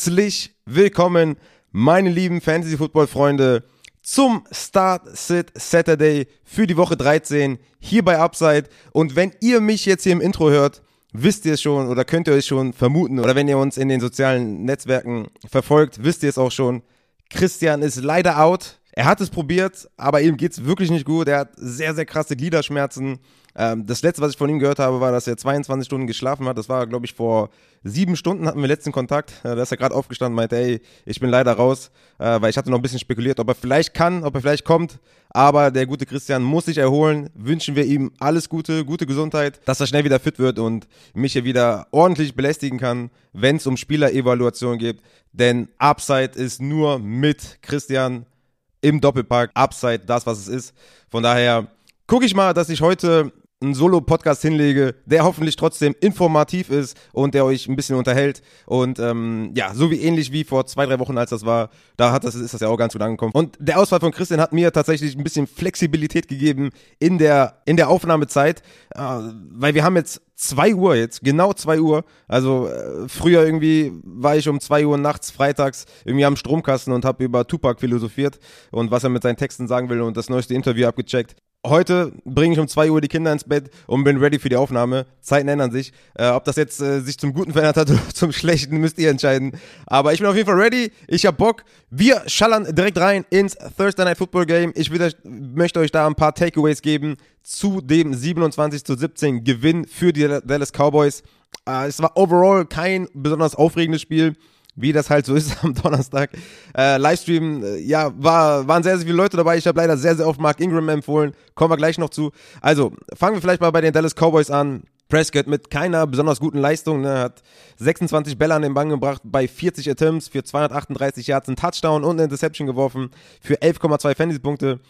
Herzlich willkommen, meine lieben Fantasy-Football-Freunde, zum Start-Sit Saturday für die Woche 13 hier bei Upside. Und wenn ihr mich jetzt hier im Intro hört, wisst ihr es schon oder könnt ihr euch schon vermuten. Oder wenn ihr uns in den sozialen Netzwerken verfolgt, wisst ihr es auch schon. Christian ist leider out. Er hat es probiert, aber ihm geht es wirklich nicht gut. Er hat sehr, sehr krasse Gliederschmerzen. Ähm, das letzte, was ich von ihm gehört habe, war, dass er 22 Stunden geschlafen hat. Das war, glaube ich, vor sieben Stunden hatten wir letzten Kontakt. Äh, da ist er gerade aufgestanden meinte, ey, ich bin leider raus, äh, weil ich hatte noch ein bisschen spekuliert, ob er vielleicht kann, ob er vielleicht kommt. Aber der gute Christian muss sich erholen. Wünschen wir ihm alles Gute, gute Gesundheit, dass er schnell wieder fit wird und mich hier wieder ordentlich belästigen kann, wenn es um Spielerevaluation geht. Denn Upside ist nur mit Christian im Doppelpark. Upside, das, was es ist. Von daher gucke ich mal, dass ich heute einen Solo-Podcast hinlege, der hoffentlich trotzdem informativ ist und der euch ein bisschen unterhält. Und ähm, ja, so wie ähnlich wie vor zwei, drei Wochen, als das war, da hat das, ist das ja auch ganz gut angekommen. Und der Ausfall von Christian hat mir tatsächlich ein bisschen Flexibilität gegeben in der, in der Aufnahmezeit, äh, weil wir haben jetzt zwei Uhr jetzt, genau zwei Uhr. Also äh, früher irgendwie war ich um zwei Uhr nachts, freitags, irgendwie am Stromkasten und habe über Tupac philosophiert und was er mit seinen Texten sagen will und das neueste Interview abgecheckt heute bringe ich um 2 Uhr die Kinder ins Bett und bin ready für die Aufnahme. Zeiten ändern sich. Äh, ob das jetzt äh, sich zum Guten verändert hat oder zum Schlechten, müsst ihr entscheiden. Aber ich bin auf jeden Fall ready. Ich habe Bock. Wir schallern direkt rein ins Thursday Night Football Game. Ich will, möchte euch da ein paar Takeaways geben zu dem 27 zu 17 Gewinn für die Dallas Cowboys. Äh, es war overall kein besonders aufregendes Spiel wie das halt so ist am Donnerstag. Äh, Livestream, äh, ja, war, waren sehr, sehr viele Leute dabei. Ich habe leider sehr, sehr oft Mark Ingram empfohlen. Kommen wir gleich noch zu. Also, fangen wir vielleicht mal bei den Dallas Cowboys an. Prescott mit keiner besonders guten Leistung, ne, hat 26 Bälle an den Bank gebracht, bei 40 Attempts für 238 Yards, einen Touchdown und eine Interception geworfen für 11,2 Fantasy-Punkte.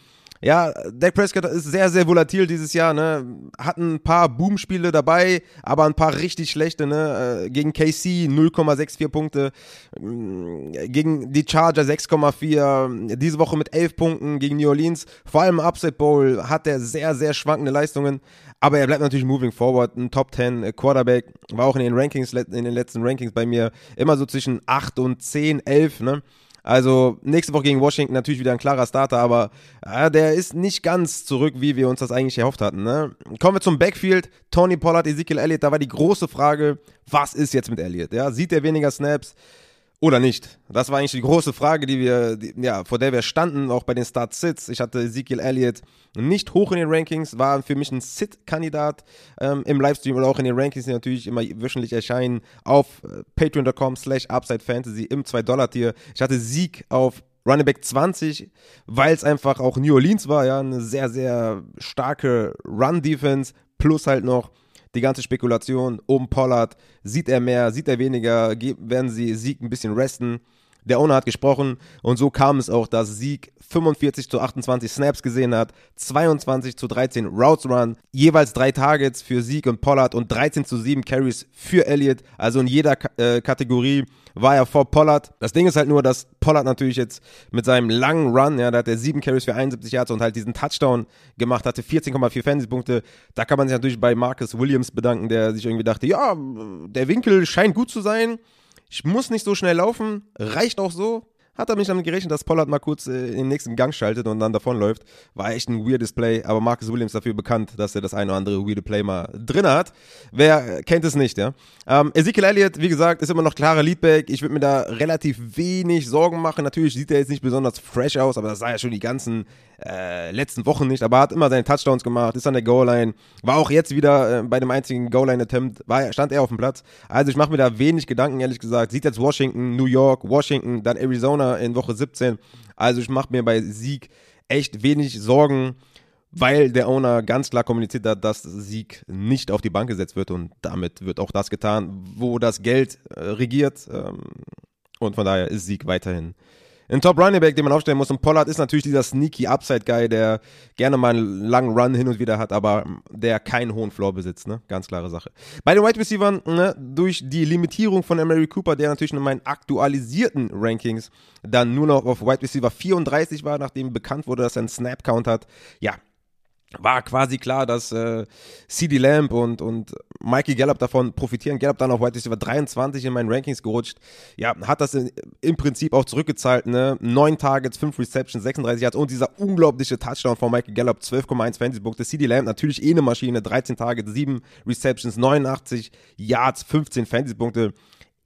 Ja, Dak Prescott ist sehr, sehr volatil dieses Jahr, ne? Hat ein paar Boom-Spiele dabei, aber ein paar richtig schlechte, ne? Äh, gegen KC 0,64 Punkte, mm, gegen die Charger 6,4, diese Woche mit 11 Punkten gegen New Orleans. Vor allem im Upset Bowl hat er sehr, sehr schwankende Leistungen, aber er bleibt natürlich moving forward. Ein Top 10 Quarterback, war auch in den Rankings, in den letzten Rankings bei mir immer so zwischen 8 und 10, 11, ne? Also nächste Woche gegen Washington natürlich wieder ein klarer Starter, aber äh, der ist nicht ganz zurück, wie wir uns das eigentlich erhofft hatten. Ne? Kommen wir zum Backfield. Tony Pollard, Ezekiel Elliott, da war die große Frage, was ist jetzt mit Elliott? Ja? Sieht er weniger Snaps? Oder nicht? Das war eigentlich die große Frage, die wir, die, ja, vor der wir standen, auch bei den Start-Sits. Ich hatte Ezekiel Elliott nicht hoch in den Rankings, war für mich ein Sit-Kandidat ähm, im Livestream oder auch in den Rankings, die natürlich immer wöchentlich erscheinen, auf äh, patreon.com slash upsidefantasy im 2-Dollar-Tier. Ich hatte Sieg auf Running Back 20, weil es einfach auch New Orleans war, ja, eine sehr, sehr starke Run-Defense, plus halt noch die ganze Spekulation um Pollard. Sieht er mehr, sieht er weniger, werden sie Sieg ein bisschen resten. Der Owner hat gesprochen und so kam es auch, dass Sieg 45 zu 28 Snaps gesehen hat, 22 zu 13 Routes Run, jeweils drei Targets für Sieg und Pollard und 13 zu 7 Carries für Elliott. Also in jeder äh, Kategorie war er vor Pollard. Das Ding ist halt nur, dass Pollard natürlich jetzt mit seinem langen Run, ja, da hat er sieben Carries für 71 Yards und halt diesen Touchdown gemacht, hatte 14,4 Fantasy-Punkte. Da kann man sich natürlich bei Marcus Williams bedanken, der sich irgendwie dachte, ja, der Winkel scheint gut zu sein. Ich muss nicht so schnell laufen, reicht auch so hat er mich damit gerechnet, dass Pollard mal kurz äh, in den nächsten Gang schaltet und dann davonläuft. War echt ein weirdes Play, aber Marcus Williams dafür bekannt, dass er das eine oder andere weirde Play mal drin hat. Wer kennt es nicht, ja? Ähm, Ezekiel Elliott, wie gesagt, ist immer noch klarer Leadback. Ich würde mir da relativ wenig Sorgen machen. Natürlich sieht er jetzt nicht besonders fresh aus, aber das sah ja schon die ganzen äh, letzten Wochen nicht. Aber er hat immer seine Touchdowns gemacht, ist an der Goal-Line. War auch jetzt wieder äh, bei dem einzigen Goal-Line-Attempt, stand er auf dem Platz. Also ich mache mir da wenig Gedanken, ehrlich gesagt. Sieht jetzt Washington, New York, Washington, dann Arizona in Woche 17. Also ich mache mir bei Sieg echt wenig Sorgen, weil der Owner ganz klar kommuniziert hat, dass Sieg nicht auf die Bank gesetzt wird und damit wird auch das getan, wo das Geld äh, regiert. Ähm, Und von daher ist Sieg weiterhin ein Top Running Back, den man aufstellen muss. Und Pollard ist natürlich dieser sneaky Upside Guy, der gerne mal einen langen Run hin und wieder hat, aber der keinen hohen Floor besitzt, ne? Ganz klare Sache. Bei den Wide Receivers, ne, durch die Limitierung von Emery Cooper, der natürlich in meinen aktualisierten Rankings dann nur noch auf Wide Receiver 34 war, nachdem bekannt wurde, dass er einen Snap Count hat. Ja, war quasi klar, dass äh, CD Lamb und, und Mikey Gallup davon profitieren. Gallup dann auf White Receiver 23 in meinen Rankings gerutscht. Ja, hat das in, im Prinzip auch zurückgezahlt. Ne? Neun Targets, fünf Receptions, 36 Yards und dieser unglaubliche Touchdown von Mikey Gallup, 12,1 Fantasy-Punkte. CD Lamb natürlich eh eine Maschine, 13 Targets, 7 Receptions, 89 Yards, 15 Fantasy-Punkte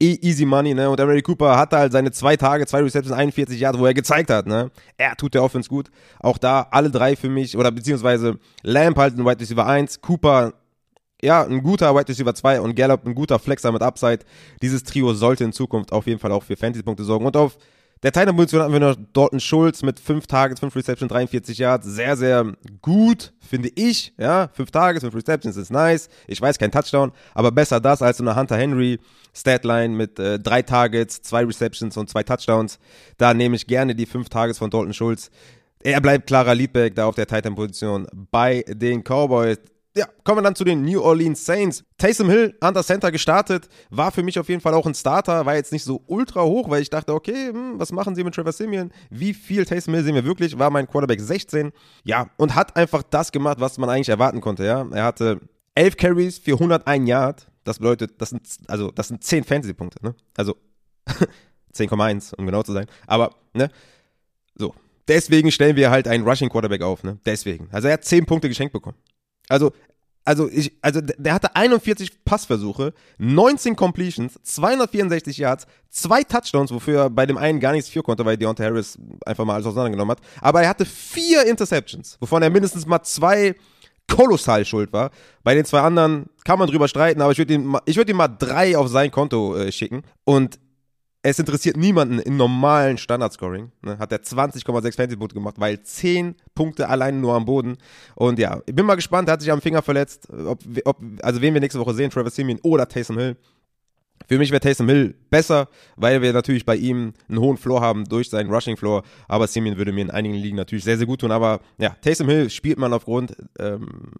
eh easy money, ne? Und Emery Cooper hatte halt seine zwei Tage, zwei Receptions, 41 Jahre, wo er gezeigt hat, ne? Er tut der Offense gut. Auch da alle drei für mich, oder beziehungsweise Lamp halt ein Wide Receiver 1, Cooper, ja, ein guter Wide Receiver 2 und Gallup ein guter Flexer mit Upside. Dieses Trio sollte in Zukunft auf jeden Fall auch für Fantasy-Punkte sorgen. Und auf der Titan-Position hatten wir noch Dalton Schulz mit 5 Targets, 5 Receptions, 43 Yards. Sehr, sehr gut, finde ich. Ja, 5 Targets, 5 Receptions ist nice. Ich weiß, kein Touchdown, aber besser das als so eine Hunter Henry Statline mit 3 äh, Targets, 2 Receptions und 2 Touchdowns. Da nehme ich gerne die 5 Targets von Dalton Schulz. Er bleibt klarer Leadback da auf der Titan-Position bei den Cowboys ja, kommen wir dann zu den New Orleans Saints. Taysom Hill an Center gestartet, war für mich auf jeden Fall auch ein Starter, war jetzt nicht so ultra hoch, weil ich dachte, okay, hm, was machen sie mit Trevor Simeon? Wie viel Taysom Hill sehen wir wirklich? War mein Quarterback 16. Ja, und hat einfach das gemacht, was man eigentlich erwarten konnte, ja. Er hatte 11 Carries für 101 Yard. Das bedeutet, das sind, also, das sind 10 Fantasy-Punkte, ne? Also, 10,1, um genau zu sein. Aber, ne? So. Deswegen stellen wir halt einen Rushing Quarterback auf, ne? Deswegen. Also, er hat 10 Punkte geschenkt bekommen. Also, also ich, also der hatte 41 Passversuche, 19 Completions, 264 Yards, zwei Touchdowns, wofür er bei dem einen gar nichts für konnte, weil Deontay Harris einfach mal alles auseinandergenommen hat. Aber er hatte vier Interceptions, wovon er mindestens mal zwei kolossal schuld war. Bei den zwei anderen kann man drüber streiten, aber ich würde ihm, ich würde ihm mal drei auf sein Konto äh, schicken. Und es interessiert niemanden in normalen Standardscoring. Ne, hat er 20,6 Fantasy-Punkte gemacht, weil 10 Punkte allein nur am Boden. Und ja, ich bin mal gespannt, er hat sich am Finger verletzt. Ob, ob, also wen wir nächste Woche sehen, Trevor Simeon oder Taysom Hill. Für mich wäre Taysom Hill besser, weil wir natürlich bei ihm einen hohen Floor haben durch seinen Rushing Floor. Aber Simeon würde mir in einigen Ligen natürlich sehr, sehr gut tun. Aber ja, Taysom Hill spielt man aufgrund ähm,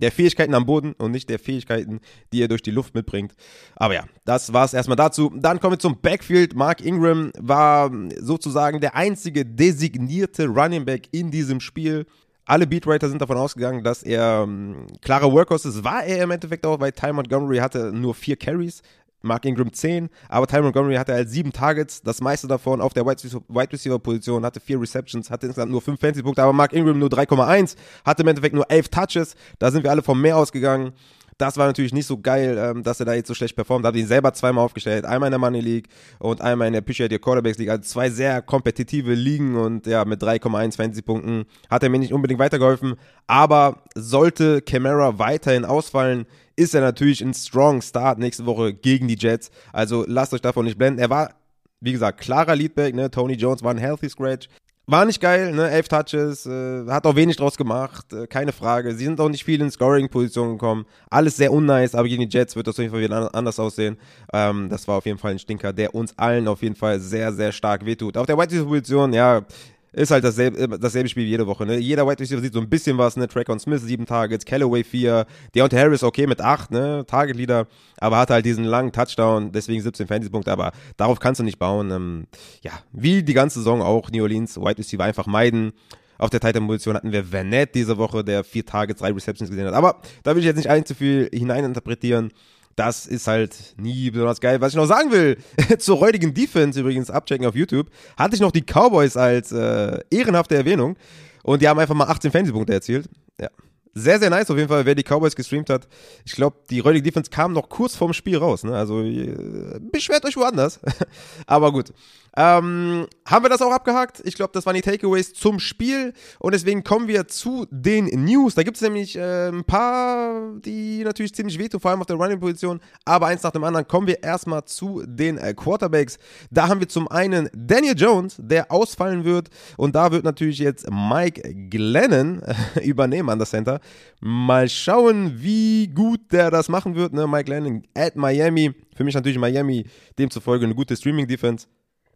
der Fähigkeiten am Boden und nicht der Fähigkeiten, die er durch die Luft mitbringt. Aber ja, das war es erstmal dazu. Dann kommen wir zum Backfield. Mark Ingram war sozusagen der einzige designierte Running Back in diesem Spiel. Alle Beatwriter sind davon ausgegangen, dass er ähm, klarer Workhorse ist. War er im Endeffekt auch, weil Ty Montgomery hatte nur vier Carries. Mark Ingram 10, aber Ty Montgomery hatte halt sieben Targets, das meiste davon auf der Wide Receiver Position, hatte vier Receptions, hatte insgesamt nur fünf Fantasy-Punkte, aber Mark Ingram nur 3,1, hatte im Endeffekt nur elf Touches, da sind wir alle vom Meer ausgegangen. Das war natürlich nicht so geil, ähm, dass er da jetzt so schlecht performt. Da habe ihn selber zweimal aufgestellt. Einmal in der Money League und einmal in der Appreciate Quarterbacks League. Also zwei sehr kompetitive Ligen und ja, mit 3,1 Fantasy-Punkten hat er mir nicht unbedingt weitergeholfen. Aber sollte Camara weiterhin ausfallen, ist er natürlich ein strong Start nächste Woche gegen die Jets. Also lasst euch davon nicht blenden. Er war, wie gesagt, klarer Leadback. Ne? Tony Jones war ein Healthy Scratch. War nicht geil, ne? Elf Touches, äh, hat auch wenig draus gemacht, äh, keine Frage. Sie sind auch nicht viel in Scoring-Positionen gekommen. Alles sehr unnice, aber gegen die Jets wird das auf jeden Fall wieder anders aussehen. Ähm, das war auf jeden Fall ein Stinker, der uns allen auf jeden Fall sehr, sehr stark wehtut. Auf der White-Position, ja, ist halt dasselbe, äh, dasselbe Spiel wie jede Woche. Ne? Jeder White Receiver sieht so ein bisschen was. Ne? Track on Smith, sieben Targets, Callaway vier, Deontay Harris okay mit acht, ne? Target Leader, aber hat halt diesen langen Touchdown, deswegen 17 Fantasy-Punkte, aber darauf kannst du nicht bauen. Ähm, ja, wie die ganze Saison auch New Orleans White Receiver einfach meiden. Auf der Titan-Position hatten wir Vernet diese Woche, der vier Targets, drei Receptions gesehen hat. Aber da will ich jetzt nicht allzu viel hineininterpretieren. Das ist halt nie besonders geil. Was ich noch sagen will, zur heutigen Defense übrigens, abchecken auf YouTube, hatte ich noch die Cowboys als äh, ehrenhafte Erwähnung. Und die haben einfach mal 18 Fantasy-Punkte erzielt. Ja. Sehr, sehr nice auf jeden Fall, wer die Cowboys gestreamt hat. Ich glaube, die heutige Defense kam noch kurz vorm Spiel raus. Ne? Also äh, beschwert euch woanders. Aber gut. Ähm, haben wir das auch abgehakt? Ich glaube, das waren die Takeaways zum Spiel. Und deswegen kommen wir zu den News. Da gibt es nämlich äh, ein paar, die natürlich ziemlich wehtun, vor allem auf der Running-Position. Aber eins nach dem anderen kommen wir erstmal zu den äh, Quarterbacks. Da haben wir zum einen Daniel Jones, der ausfallen wird. Und da wird natürlich jetzt Mike Glennon äh, übernehmen an der Center. Mal schauen, wie gut der das machen wird. Ne? Mike Glennon at Miami. Für mich natürlich Miami demzufolge eine gute Streaming-Defense.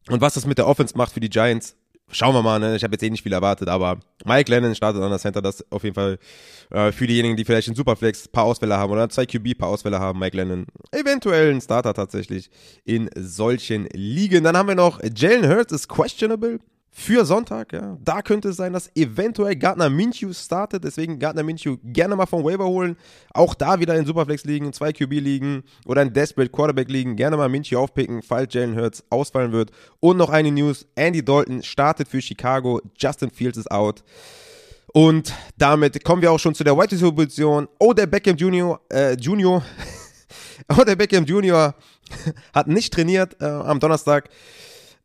Und was das mit der Offense macht für die Giants, schauen wir mal. Ne? Ich habe jetzt eh nicht viel erwartet, aber Mike Lennon startet an der Center. Das auf jeden Fall äh, für diejenigen, die vielleicht in Superflex ein paar Ausfälle haben oder zwei QB paar Ausfälle haben. Mike Lennon eventuell ein Starter tatsächlich in solchen Ligen. Dann haben wir noch Jalen Hurts ist questionable für Sonntag. Ja. Da könnte es sein, dass eventuell Gardner Minshew startet. Deswegen Gardner Minshew gerne mal vom Waiver holen. Auch da wieder in Superflex liegen, zwei QB liegen oder in Desperate Quarterback liegen. Gerne mal Minshew aufpicken, falls Jalen Hurts ausfallen wird. Und noch eine News: Andy Dalton startet für Chicago. Justin Fields ist out. Und damit kommen wir auch schon zu der White Position. Oder Beckham Junior, äh, Junior, Oder Beckham Junior hat nicht trainiert äh, am Donnerstag.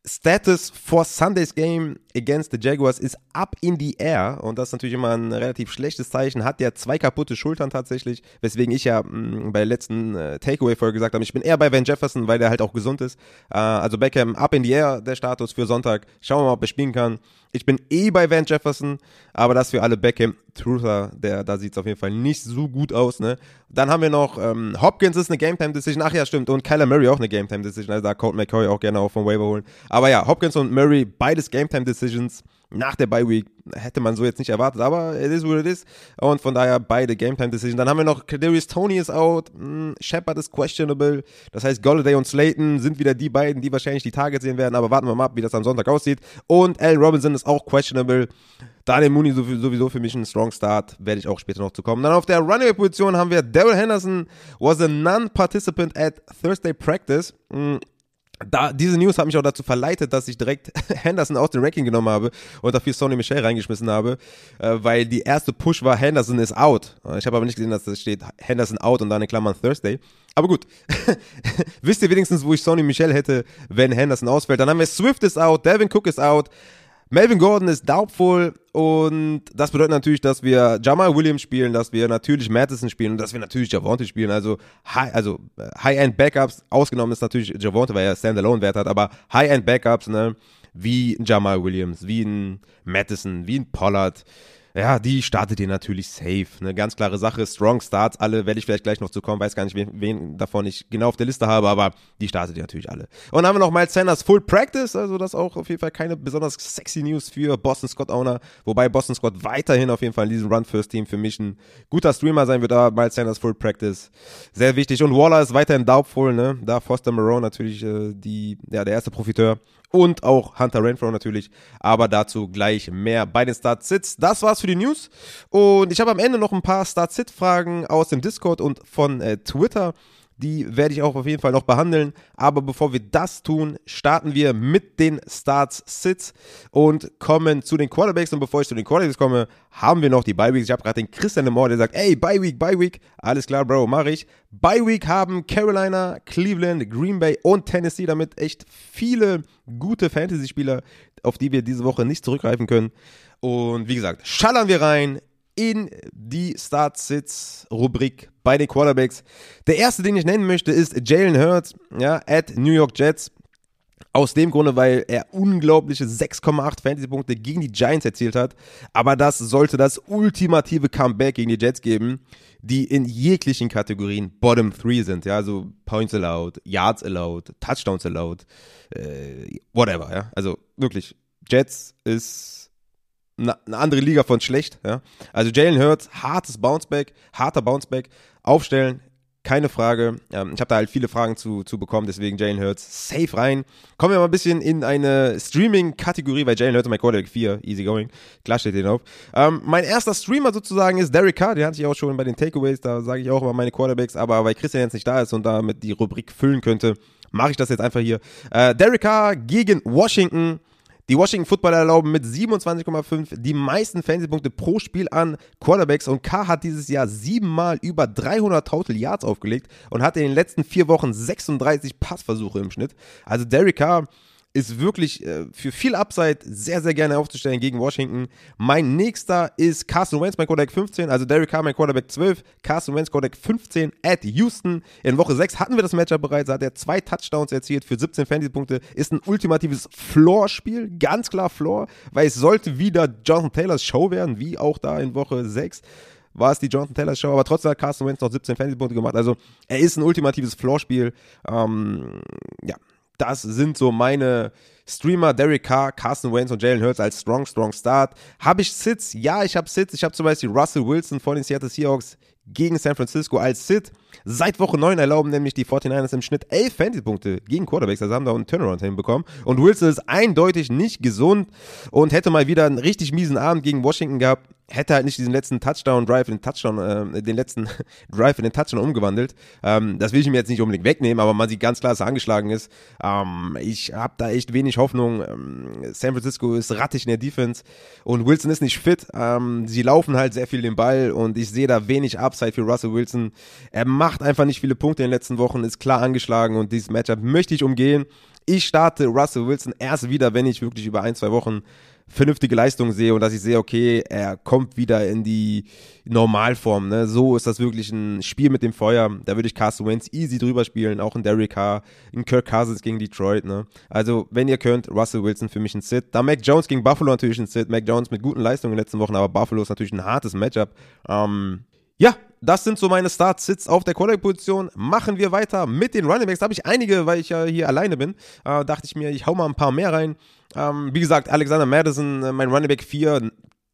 Status for Sunday's Game against the Jaguars ist up in the air und das ist natürlich immer ein relativ schlechtes Zeichen. Hat ja zwei kaputte Schultern tatsächlich, weswegen ich ja mh, mm, bei der letzten äh, Takeaway-Folge gesagt habe, ich bin eher bei Van Jefferson, weil der halt auch gesund ist. Äh, also Beckham up in the air, der Status für Sonntag. Schauen wir mal, ob er spielen kann. Ich bin eh bei Van Jefferson, aber das für alle Beckham Truther, der, da sieht es auf jeden Fall nicht so gut aus, ne? Dann haben wir noch, ähm, Hopkins ist eine Game Time Decision, ach ja, stimmt, und Kyler Murray auch eine Game Time Decision, also da Colt McCoy auch gerne auch vom Waiver holen. Aber ja, Hopkins und Murray, beides Game Time Decisions nach der Bye Week hätte man so jetzt nicht erwartet, aber it is what it is. Und von daher beide Game Time Decisions. Dann haben wir noch Kadarius Tony ist out, hm, Shepard ist questionable. Das heißt, Golladay und Slayton sind wieder die beiden, die wahrscheinlich die Targets sehen werden, aber warten wir mal ab, wie das am Sonntag aussieht. Und Allen Robinson ist auch questionable. Daniel Mooney sowieso für mich ein Strong Start, werde ich auch später noch zu kommen. Dann auf der Runaway-Position haben wir Daryl Henderson, was a non-participant at Thursday Practice. Da, diese News hat mich auch dazu verleitet, dass ich direkt Henderson aus dem Ranking genommen habe und dafür Sonny Michel reingeschmissen habe, äh, weil die erste Push war Henderson is out. Ich habe aber nicht gesehen, dass da steht Henderson out und dann in Klammern Thursday. Aber gut, wisst ihr wenigstens, wo ich Sonny Michel hätte, wenn Henderson ausfällt. Dann haben wir Swift is out, Devin Cook is out, Melvin Gordon ist doubtful und das bedeutet natürlich, dass wir Jamal Williams spielen, dass wir natürlich Madison spielen und dass wir natürlich Javonte spielen. Also, High, also äh, High-End-Backups, ausgenommen ist natürlich Javonte, weil er Standalone-Wert hat, aber High-End-Backups, ne, wie Jamal Williams, wie ein Madison, wie ein Pollard, ja, die startet ihr natürlich safe. Eine ganz klare Sache. Strong Starts, alle werde ich vielleicht gleich noch zu kommen. Weiß gar nicht, wen, wen davon ich genau auf der Liste habe, aber die startet ihr natürlich alle. Und dann haben wir noch Miles Sanders Full Practice, also das auch auf jeden Fall keine besonders sexy News für Boston Scott Owner, wobei Boston Scott weiterhin auf jeden Fall in diesem Run First Team für mich ein guter Streamer sein wird, aber Miles Sanders Full Practice sehr wichtig. Und Waller ist weiterhin doubtful, ne? Da Foster Moreau natürlich äh, die, ja, der erste Profiteur und auch Hunter Renfro natürlich. Aber dazu gleich mehr bei den Start-Sits. Das war's für die News. Und ich habe am Ende noch ein paar Start-Sit-Fragen aus dem Discord und von äh, Twitter. Die werde ich auch auf jeden Fall noch behandeln. Aber bevor wir das tun, starten wir mit den Starts Sits und kommen zu den Quarterbacks. Und bevor ich zu den Quarterbacks komme, haben wir noch die Bye Weeks. Ich habe gerade den Christian Lemore, der sagt, ey, Bye Week, Bye Week. Alles klar, Bro, mache ich. Bye Week haben Carolina, Cleveland, Green Bay und Tennessee. Damit echt viele gute Fantasy-Spieler, auf die wir diese Woche nicht zurückgreifen können. Und wie gesagt, schallern wir rein in die Start-Sits-Rubrik bei den Quarterbacks. Der erste, den ich nennen möchte, ist Jalen Hurts, ja, at New York Jets. Aus dem Grunde, weil er unglaubliche 6,8 Fantasy-Punkte gegen die Giants erzielt hat. Aber das sollte das ultimative Comeback gegen die Jets geben, die in jeglichen Kategorien Bottom 3 sind. Ja, also Points allowed, Yards allowed, Touchdowns allowed, äh, whatever. Ja, also wirklich, Jets ist eine andere Liga von schlecht. Ja? Also Jalen Hurts, hartes Bounceback, harter Bounceback, aufstellen, keine Frage. Ähm, ich habe da halt viele Fragen zu, zu bekommen, deswegen Jalen Hurts safe rein. Kommen wir mal ein bisschen in eine Streaming-Kategorie, weil Jalen Hurts mein Quarterback 4, easy going. Klar steht den auf. Ähm, mein erster Streamer sozusagen ist Derek Carr, den hatte ich auch schon bei den Takeaways, da sage ich auch immer meine Quarterbacks, aber weil Christian jetzt nicht da ist und damit die Rubrik füllen könnte, mache ich das jetzt einfach hier. Äh, Derek Carr gegen Washington. Die Washington Footballer erlauben mit 27,5 die meisten Fantasy-Punkte pro Spiel an Quarterbacks und K hat dieses Jahr siebenmal über 300 Total Yards aufgelegt und hatte in den letzten vier Wochen 36 Passversuche im Schnitt. Also Derek Carr ist wirklich äh, für viel Upside sehr, sehr gerne aufzustellen gegen Washington. Mein nächster ist Carson Wentz, mein Quarterback 15, also Derek Carr, mein Quarterback 12, Carson Wentz, Quarterback 15 at Houston. In Woche 6 hatten wir das Matchup bereits, hat er zwei Touchdowns erzielt für 17 Fantasy-Punkte. Ist ein ultimatives Floor-Spiel, ganz klar Floor, weil es sollte wieder Jonathan Taylors Show werden, wie auch da in Woche 6 war es die Jonathan Taylor Show, aber trotzdem hat Carson Wentz noch 17 Fantasy-Punkte gemacht. Also er ist ein ultimatives Floor-Spiel. Ähm, ja, das sind so meine Streamer, Derek Carr, Carson Wentz und Jalen Hurts als Strong, Strong Start. Habe ich Sits? Ja, ich habe Sits. Ich habe zum Beispiel Russell Wilson von den Seattle Seahawks gegen San Francisco als Sit. Seit Woche 9 erlauben nämlich die 49ers im Schnitt 11 Fantasy-Punkte gegen Quarterbacks. Also haben da einen Turnaround hinbekommen. Und Wilson ist eindeutig nicht gesund und hätte mal wieder einen richtig miesen Abend gegen Washington gehabt hätte halt nicht diesen letzten Touchdown-Drive in den Touchdown, äh, den letzten Drive in den Touchdown umgewandelt. Ähm, das will ich ihm jetzt nicht unbedingt wegnehmen, aber man sieht ganz klar, dass er angeschlagen ist. Ähm, ich habe da echt wenig Hoffnung. Ähm, San Francisco ist rattig in der Defense und Wilson ist nicht fit. Ähm, sie laufen halt sehr viel den Ball und ich sehe da wenig Upside für Russell Wilson. Er macht einfach nicht viele Punkte in den letzten Wochen, ist klar angeschlagen und dieses Matchup möchte ich umgehen. Ich starte Russell Wilson erst wieder, wenn ich wirklich über ein, zwei Wochen vernünftige Leistung sehe und dass ich sehe, okay, er kommt wieder in die Normalform. Ne? So ist das wirklich ein Spiel mit dem Feuer. Da würde ich Carson Wentz easy drüber spielen, auch in Derek Carr, in Kirk Cousins gegen Detroit. Ne? Also, wenn ihr könnt, Russell Wilson für mich ein Sit. Da Mac Jones gegen Buffalo natürlich ein Sit. Mac Jones mit guten Leistungen in den letzten Wochen, aber Buffalo ist natürlich ein hartes Matchup. Ähm, ja, das sind so meine Start-Sits auf der Quarterback-Position. Machen wir weiter mit den Runningbacks. Da habe ich einige, weil ich ja hier alleine bin. Äh, dachte ich mir, ich hau mal ein paar mehr rein. Ähm, wie gesagt, Alexander Madison, äh, mein Running Back 4,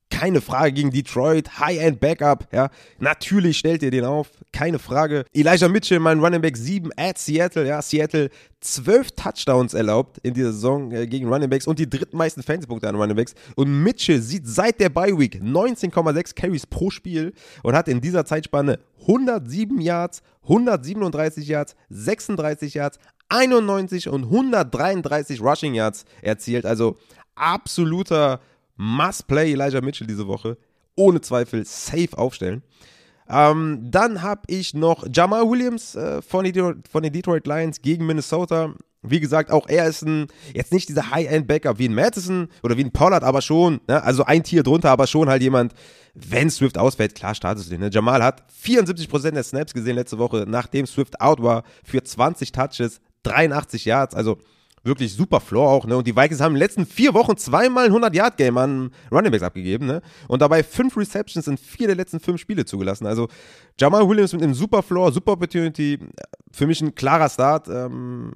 keine Frage gegen Detroit, High-End Backup, ja, natürlich stellt ihr den auf, keine Frage. Elijah Mitchell, mein Running Back 7 at Seattle, ja, Seattle 12 Touchdowns erlaubt in dieser Saison äh, gegen Running Backs und die drittmeisten Fantasy-Punkte an Running Backs. Und Mitchell sieht seit der Bye Week 19,6 Carries pro Spiel und hat in dieser Zeitspanne 107 Yards, 137 Yards, 36 Yards, 91 und 133 Rushing Yards erzielt. Also absoluter Must-Play Elijah Mitchell diese Woche. Ohne Zweifel safe aufstellen. Ähm, dann habe ich noch Jamal Williams äh, von, die, von den Detroit Lions gegen Minnesota. Wie gesagt, auch er ist ein, jetzt nicht dieser High-End-Backup wie ein Madison oder wie ein Pollard, aber schon, ne? also ein Tier drunter, aber schon halt jemand, wenn Swift ausfällt, klar startest du den. Ne? Jamal hat 74% der Snaps gesehen letzte Woche, nachdem Swift out war, für 20 Touches, 83 Yards, also wirklich super Floor auch, ne? Und die Vikings haben in den letzten vier Wochen zweimal ein 100-Yard-Game an Runningbacks abgegeben, ne? Und dabei fünf Receptions in vier der letzten fünf Spiele zugelassen. Also Jamal Williams mit einem super Floor, super Opportunity. Für mich ein klarer Start. Ähm,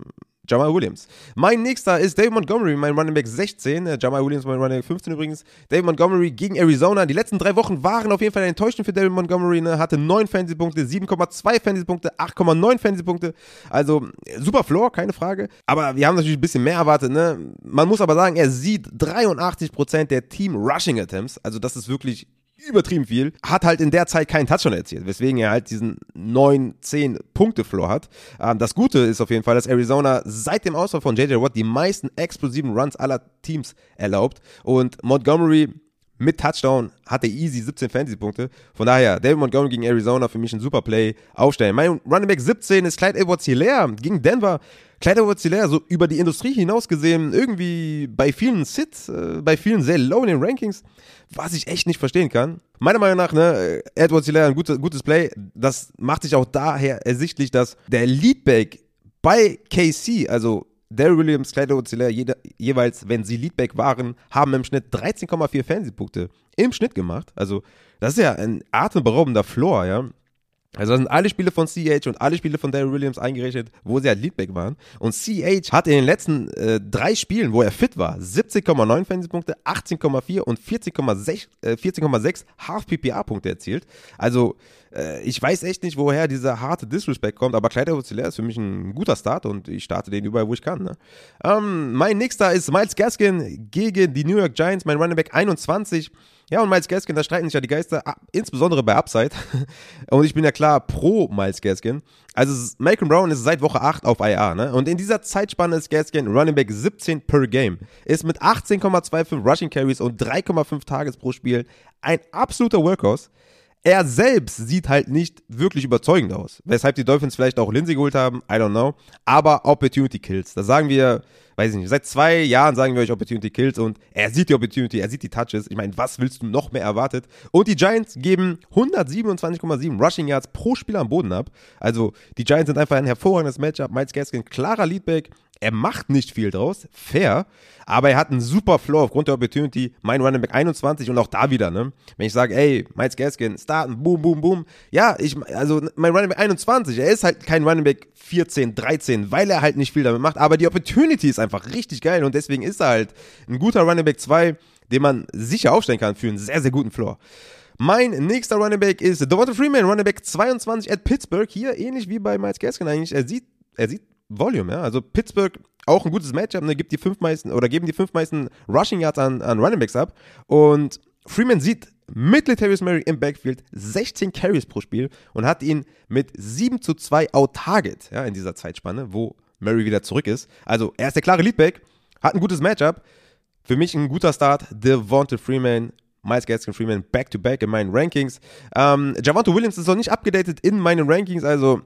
Jamal Williams. Mein nächster ist David Montgomery, mein Running Back 16. Äh, Jamal Williams, mein Running Back 15 übrigens. David Montgomery gegen Arizona. Die letzten drei Wochen waren auf jeden Fall enttäuschend für David Montgomery. Ne? Hatte 9 Fantasy-Punkte, 7,2 Fantasy-Punkte, 8,9 Fantasy-Punkte. Also super Floor, keine Frage. Aber wir haben natürlich ein bisschen mehr erwartet. Ne? Man muss aber sagen, er sieht 83% der Team-Rushing-Attempts. Also das ist wirklich übertrieben viel, hat halt in der Zeit keinen Touchdown erzielt, weswegen er halt diesen 9, 10 Punkte Floor hat. Ähm, das Gute ist auf jeden Fall, dass Arizona seit dem Ausfall von JJ Watt die meisten explosiven Runs aller Teams erlaubt und Montgomery mit Touchdown hat er easy 17 Fantasy-Punkte. Von daher, David Montgomery gegen Arizona für mich ein super Play. Aufstellen. Mein Running Back 17 ist Clyde Edwards-Hilaire gegen Denver. Clyde Edwards-Hilaire, so über die Industrie hinaus gesehen, irgendwie bei vielen Sits, äh, bei vielen sehr low in den Rankings, was ich echt nicht verstehen kann. Meiner Meinung nach, ne, Edwards-Hilaire ein gutes, gutes Play. Das macht sich auch daher ersichtlich, dass der Leadback bei KC, also Daryl Williams, Clyde Edwards-Hilaire, jeweils, wenn sie Leadback waren, haben im Schnitt 13,4 Fantasy-Punkte im Schnitt gemacht. Also, das ist ja ein atemberaubender Floor, ja. Also das sind alle Spiele von CH und alle Spiele von Daryl Williams eingerechnet, wo sie halt Leadback waren. Und CH hat in den letzten äh, drei Spielen, wo er fit war, 17,9 Fantasy-Punkte, 18,4 und 14,6 äh, 14 Half-PPA-Punkte erzielt. Also äh, ich weiß echt nicht, woher dieser harte Disrespect kommt, aber Kleider Hoziller ist für mich ein guter Start und ich starte den überall, wo ich kann. Ne? Ähm, mein nächster ist Miles Gaskin gegen die New York Giants, mein Running Back 21. Ja, und Miles Gaskin, da streiten sich ja die Geister, insbesondere bei Upside. Und ich bin ja klar pro Miles Gaskin. Also Malcolm Brown ist seit Woche 8 auf IR, ne? Und in dieser Zeitspanne ist Gaskin Running Back 17 per Game. Ist mit 18,25 Rushing Carries und 3,5 Tages pro Spiel ein absoluter Workhorse. Er selbst sieht halt nicht wirklich überzeugend aus. Weshalb die Dolphins vielleicht auch Lindsay geholt haben, I don't know. Aber Opportunity Kills. Da sagen wir weiß ich nicht, seit zwei Jahren sagen wir euch Opportunity Kills und er sieht die Opportunity, er sieht die Touches. Ich meine, was willst du noch mehr erwartet? Und die Giants geben 127,7 Rushing Yards pro Spieler am Boden ab. Also die Giants sind einfach ein hervorragendes Matchup. Miles Gaskin, klarer Leadback. Er macht nicht viel draus, fair, aber er hat einen super Flow aufgrund der Opportunity. Mein Running Back 21 und auch da wieder, ne? Wenn ich sage, ey, Miles Gaskin, starten, boom, boom, boom. Ja, ich, also mein Running Back 21, er ist halt kein Running Back 14, 13, weil er halt nicht viel damit macht, aber die Opportunity ist einfach richtig geil und deswegen ist er halt ein guter Running Back 2, den man sicher aufstellen kann für einen sehr, sehr guten Floor. Mein nächster Running Back ist Devonta Freeman, Running Back 22 at Pittsburgh. Hier ähnlich wie bei Miles Gaskin eigentlich. Er sieht, er sieht Volume, ja. Also Pittsburgh auch ein gutes Matchup, ne, gibt die fünf meisten oder geben die fünf meisten Rushing Yards an, an Running Backs ab. Und Freeman sieht mit Latavius Murray im Backfield 16 Carries pro Spiel und hat ihn mit 7 zu 2 out-Target, ja, in dieser Zeitspanne, wo Murray wieder zurück ist. Also, er ist der klare Leadback, hat ein gutes Matchup. Für mich ein guter Start. Devonta Freeman, Miles Gaskin Freeman back-to-back -back in meinen Rankings. Ähm, Javante Williams ist noch nicht abgedatet in meinen Rankings, also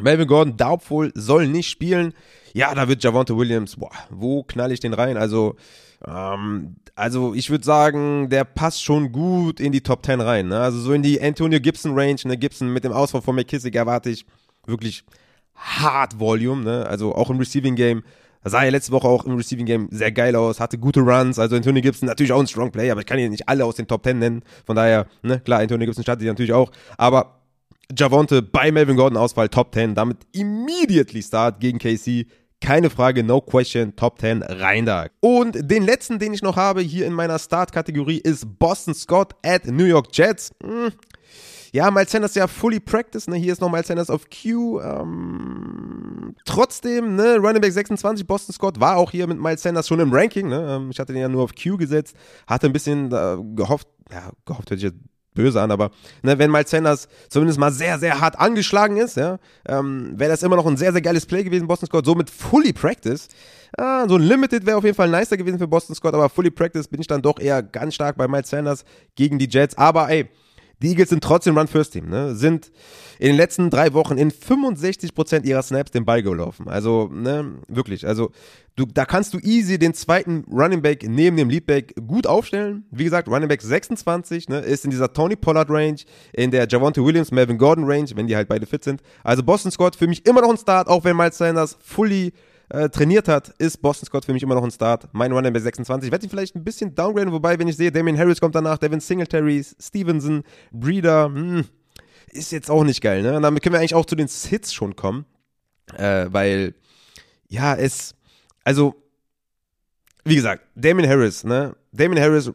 Melvin Gordon, doubtful, soll nicht spielen. Ja, da wird Javante Williams, boah, wo knall ich den rein? Also, ähm, also ich würde sagen, der passt schon gut in die Top 10 rein. Ne? Also so in die Antonio Gibson Range. Ne? Gibson mit dem Ausfall von McKissick erwarte ich wirklich hart Volume. Ne? Also auch im Receiving Game. Sah er letzte Woche auch im Receiving Game sehr geil aus, hatte gute Runs. Also Antonio Gibson natürlich auch ein Strong Player, aber ich kann ihn nicht alle aus den Top 10 nennen. Von daher, ne, klar, Antonio Gibson startet natürlich auch. Aber Javonte bei Melvin Gordon Auswahl Top 10, damit immediately Start gegen KC. Keine Frage, no question, Top 10 rein da. Und den letzten, den ich noch habe hier in meiner Start-Kategorie ist Boston Scott at New York Jets. Hm. Ja, Miles Sanders ja fully practice, ne? Hier ist noch Miles Sanders auf Q. Ähm, trotzdem, ne, Running Back 26, Boston Scott war auch hier mit Miles Sanders schon im Ranking, ne? Ähm, ich hatte den ja nur auf Q gesetzt, hatte ein bisschen äh, gehofft, ja, gehofft hätte ich jetzt böse an, aber ne, wenn Miles Sanders zumindest mal sehr, sehr hart angeschlagen ist, ja, ähm, wäre das immer noch ein sehr, sehr geiles Play gewesen, Boston Scott, so mit Fully Practice. Ah, so ein Limited wäre auf jeden Fall nicer gewesen für Boston Scott, aber Fully Practice bin ich dann doch eher ganz stark bei Miles Sanders gegen die Jets. Aber ey, die Eagles sind trotzdem Run-First-Team, ne? sind in den letzten drei Wochen in 65% ihrer Snaps den Ball gelaufen. Also, ne, wirklich. Also, du, da kannst du easy den zweiten Running Back neben dem Leadback gut aufstellen. Wie gesagt, Running Back 26, ne, ist in dieser Tony Pollard Range, in der Javonte Williams, Melvin Gordon Range, wenn die halt beide fit sind. Also, Boston Scott für mich immer noch ein Start, auch wenn Miles Sanders fully äh, trainiert hat, ist Boston Scott für mich immer noch ein Start. Mein Running Back 26. Ich werde ihn vielleicht ein bisschen downgraden, wobei, wenn ich sehe, Damien Harris kommt danach, Devin Singletary, Stevenson, Breeder, hm, ist jetzt auch nicht geil, ne? Und damit können wir eigentlich auch zu den Sits schon kommen. Äh, weil, ja, es, also, wie gesagt, Damien Harris, ne? Damien Harris,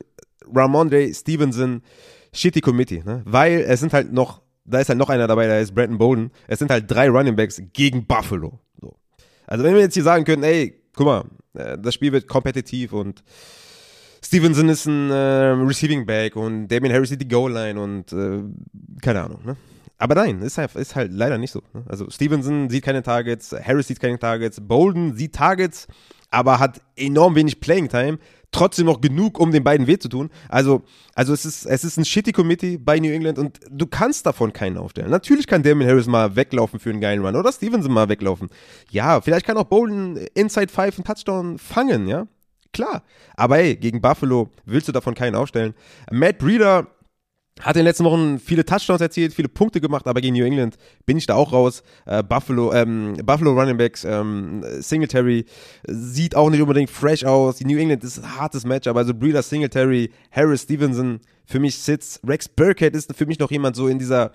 Ramondre Stevenson, shitty Committee, ne? Weil es sind halt noch, da ist halt noch einer dabei, der ist Brandon Bolden. Es sind halt drei Running Backs gegen Buffalo. So. Also wenn wir jetzt hier sagen können, ey, guck mal, äh, das Spiel wird kompetitiv und Stevenson ist ein äh, Receiving Back und Damien Harris sieht die Goal Line und äh, keine Ahnung, ne? Aber nein, ist halt, ist halt leider nicht so. Ne? Also Stevenson sieht keine Targets, Harris sieht keine Targets, Bolden sieht Targets, aber hat enorm wenig Playing Time trotzdem noch genug, um den beiden weh zu tun. Also, also es ist, es ist ein shitty Committee bei New England und du kannst davon keinen aufstellen. Natürlich kann Damien Harris mal weglaufen für einen geilen Run oder Stevenson mal weglaufen. Ja, vielleicht kann auch Bolden Inside Five einen Touchdown fangen, ja. Klar. Aber hey, gegen Buffalo willst du davon keinen aufstellen. Matt Breeder hat in den letzten Wochen viele Touchdowns erzielt, viele Punkte gemacht, aber gegen New England bin ich da auch raus. Äh, Buffalo, ähm, Buffalo Running Backs, ähm, Singletary sieht auch nicht unbedingt fresh aus. Die New England ist ein hartes Matchup, also Breeder, Singletary, Harris Stevenson, für mich sitzt. Rex Burkhead ist für mich noch jemand so in dieser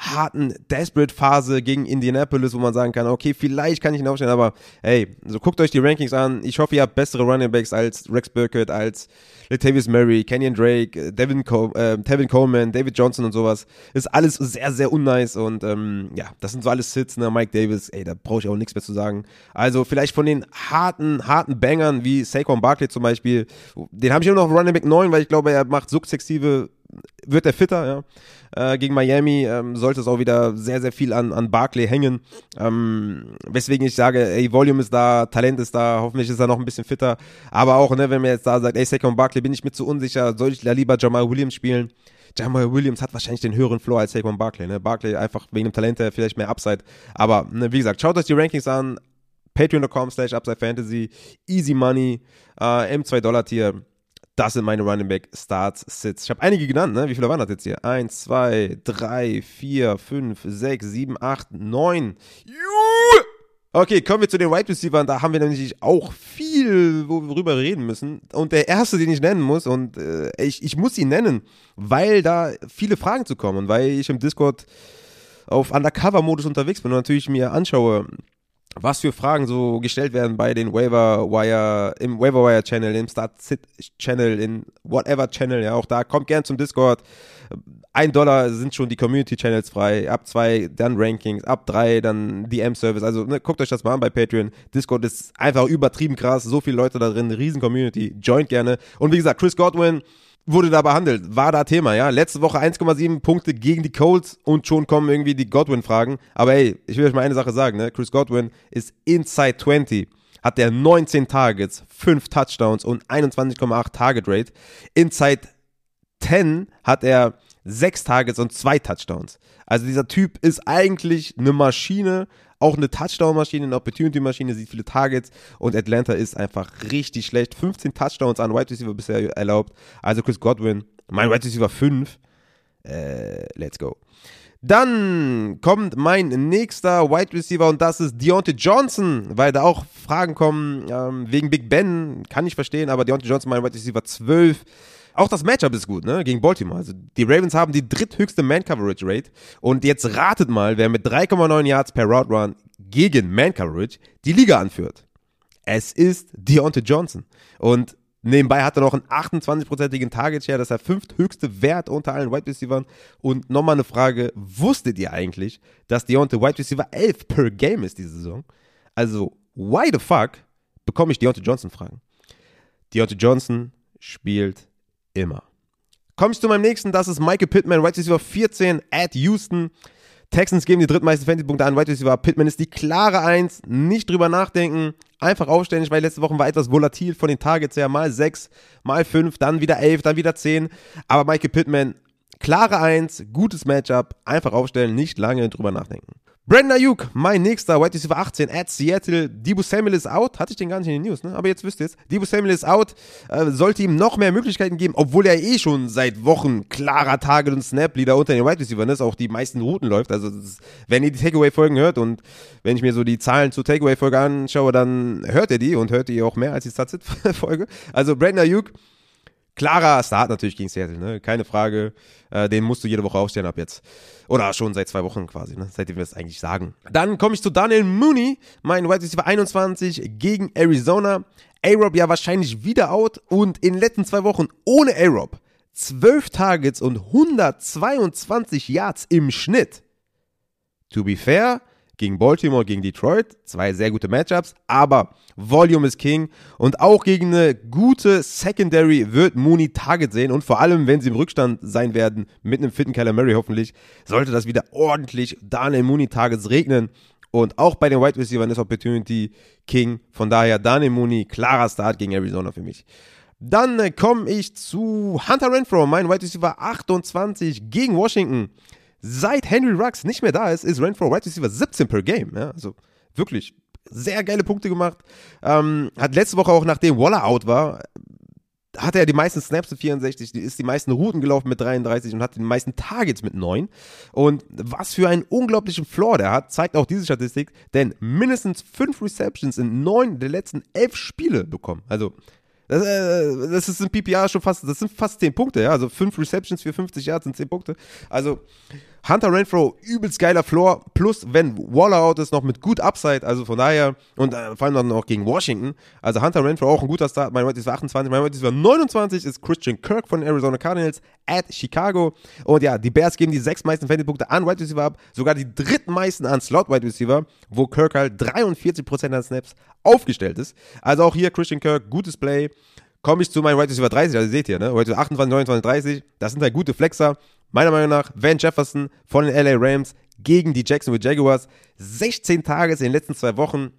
harten Desperate-Phase gegen Indianapolis, wo man sagen kann, okay, vielleicht kann ich ihn aufstellen, aber hey, so guckt euch die Rankings an. Ich hoffe, ihr habt bessere Running Backs als Rex Burkett, als Latavius Murray, Kenyon Drake, Devin Col äh, Tevin Coleman, David Johnson und sowas. Ist alles sehr, sehr unnice und ähm, ja, das sind so alles Sits, ne? Mike Davis, ey, da brauche ich auch nichts mehr zu sagen. Also vielleicht von den harten, harten Bangern wie Saquon Barkley zum Beispiel, den habe ich immer noch auf Running Back 9, weil ich glaube, er macht sukzessive wird er fitter, ja. Äh, gegen Miami ähm, sollte es auch wieder sehr, sehr viel an, an Barkley hängen. Ähm, weswegen ich sage, ey, Volume ist da, Talent ist da, hoffentlich ist er noch ein bisschen fitter. Aber auch, ne, wenn man jetzt da sagt, ey, Saquon Barkley, bin ich mir zu unsicher, soll ich da lieber Jamal Williams spielen? Jamal Williams hat wahrscheinlich den höheren Floor als Saquon Barkley. Ne? Barkley einfach wegen dem Talent her vielleicht mehr Upside. Aber ne, wie gesagt, schaut euch die Rankings an. Patreon.com slash Upside Fantasy, Easy Money, äh, im 2-Dollar-Tier. Das sind meine Running Back Starts, Sits. Ich habe einige genannt, ne? Wie viele waren das jetzt hier? 1, 2, 3, 4, 5, 6, 7, 8, 9. Okay, kommen wir zu den Wide Receivers. Da haben wir nämlich auch viel, worüber wir reden müssen. Und der erste, den ich nennen muss, und äh, ich, ich muss ihn nennen, weil da viele Fragen zu kommen weil ich im Discord auf Undercover-Modus unterwegs bin und natürlich mir anschaue, was für Fragen so gestellt werden bei den Waiver Wire, im Waiver Wire Channel, im Start Sit Channel, in whatever Channel, ja, auch da, kommt gern zum Discord. Ein Dollar sind schon die Community Channels frei, ab zwei dann Rankings, ab drei dann DM Service. Also ne, guckt euch das mal an bei Patreon. Discord ist einfach übertrieben krass, so viele Leute da drin, riesen Community, joint gerne. Und wie gesagt, Chris Godwin, wurde da behandelt, war da Thema, ja. Letzte Woche 1,7 Punkte gegen die Colts und schon kommen irgendwie die Godwin-Fragen. Aber hey, ich will euch mal eine Sache sagen, ne? Chris Godwin ist inside 20. Hat der 19 Targets, 5 Touchdowns und 21,8 Target Rate. Inside 10 hat er 6 Targets und 2 Touchdowns. Also dieser Typ ist eigentlich eine Maschine, auch eine Touchdown-Maschine, eine Opportunity-Maschine, sieht viele Targets und Atlanta ist einfach richtig schlecht. 15 Touchdowns an Wide Receiver bisher erlaubt. Also Chris Godwin, mein Wide Receiver 5. Äh, let's go. Dann kommt mein nächster Wide Receiver und das ist Deontay Johnson, weil da auch Fragen kommen ähm, wegen Big Ben, kann ich verstehen, aber Deontay Johnson, mein Wide Receiver 12. Auch das Matchup ist gut, ne? Gegen Baltimore. Also die Ravens haben die dritthöchste Man-Coverage-Rate. Und jetzt ratet mal, wer mit 3,9 Yards per Route Run gegen Man-Coverage die Liga anführt. Es ist Deontay Johnson. Und nebenbei hat er noch einen 28-prozentigen Target-Share. Das ist der fünfthöchste Wert unter allen Wide Receivers. Und nochmal eine Frage. Wusstet ihr eigentlich, dass Deontay Wide Receiver 11 per Game ist diese Saison? Also, why the fuck bekomme ich Deontay Johnson Fragen? Deontay Johnson spielt immer. Komme ich zu meinem nächsten, das ist Michael Pittman, Wide Receiver 14 at Houston. Texans geben die drittmeisten Fantasy-Punkte an, Wide Receiver. Pittman ist die klare Eins, nicht drüber nachdenken, einfach aufstellen. Ich weiß, letzte Woche war etwas volatil von den Targets her, mal 6, mal 5, dann wieder 11, dann wieder 10. Aber Michael Pittman, klare Eins, gutes Matchup, einfach aufstellen, nicht lange drüber nachdenken. Brandon Ayuk, mein nächster White Receiver 18 at Seattle. Debo Samuel ist out. Hatte ich den gar nicht in den News, ne? Aber jetzt wisst ihr es. Debo Samuel ist out. Äh, sollte ihm noch mehr Möglichkeiten geben, obwohl er eh schon seit Wochen klarer Target- und Snap-Leader unter den White Receivers ist, auch die meisten Routen läuft. Also, ist, wenn ihr die Takeaway-Folgen hört und wenn ich mir so die Zahlen zur Takeaway-Folge anschaue, dann hört ihr die und hört ihr auch mehr als die Statsit-Folge. Also, Brandon Ayuk, klarer Start natürlich gegen Seattle, ne? Keine Frage. Äh, den musst du jede Woche aufstellen ab jetzt. Oder schon seit zwei Wochen quasi, ne? seitdem wir das eigentlich sagen. Dann komme ich zu Daniel Mooney, mein Wide Receiver 21 gegen Arizona. A-Rob ja wahrscheinlich wieder out und in den letzten zwei Wochen ohne A-Rob 12 Targets und 122 Yards im Schnitt. To be fair, gegen Baltimore, gegen Detroit. Zwei sehr gute Matchups, aber Volume ist King. Und auch gegen eine gute Secondary wird Mooney Target sehen. Und vor allem, wenn sie im Rückstand sein werden, mit einem fitten Kyler Murray hoffentlich, sollte das wieder ordentlich Daniel Mooney Targets regnen. Und auch bei den Wide Receivers ist Opportunity King. Von daher Daniel Mooney, klarer Start gegen Arizona für mich. Dann äh, komme ich zu Hunter Renfro, mein Wide Receiver 28 gegen Washington. Seit Henry Rux nicht mehr da ist, ist Renfro Wide Receiver 17 per Game. Ja, also wirklich sehr geile Punkte gemacht. Ähm, hat letzte Woche auch, nachdem Waller out war, hatte er die meisten Snaps mit 64, ist die meisten Routen gelaufen mit 33 und hat die meisten Targets mit 9. Und was für einen unglaublichen Floor der hat, zeigt auch diese Statistik, denn mindestens 5 Receptions in 9 der letzten 11 Spiele bekommen. Also das, äh, ist ein PPR schon fast, das sind fast 10 Punkte, ja. Also 5 Receptions für 50 Yards sind 10 Punkte. Also Hunter Renfro, übelst geiler Floor. Plus, wenn Waller out ist, noch mit gut Upside. Also von daher, und äh, vor allem dann noch gegen Washington. Also Hunter Renfro auch ein guter Start. Mein White ist 28, mein White ist 29 ist Christian Kirk von den Arizona Cardinals at Chicago. Und ja, die Bears geben die sechs meisten Fantasy-Punkte an Wide Receiver ab. Sogar die drittmeisten an Slot Wide Receiver, wo Kirk halt 43% an Snaps aufgestellt ist. Also auch hier Christian Kirk, gutes Play komme ich zu meinem Wide Receiver 30, also seht ihr, ne? Wide Receiver 28, 29, 30, das sind halt gute Flexer. Meiner Meinung nach, Van Jefferson von den LA Rams gegen die Jacksonville Jaguars. 16 Tages in den letzten zwei Wochen.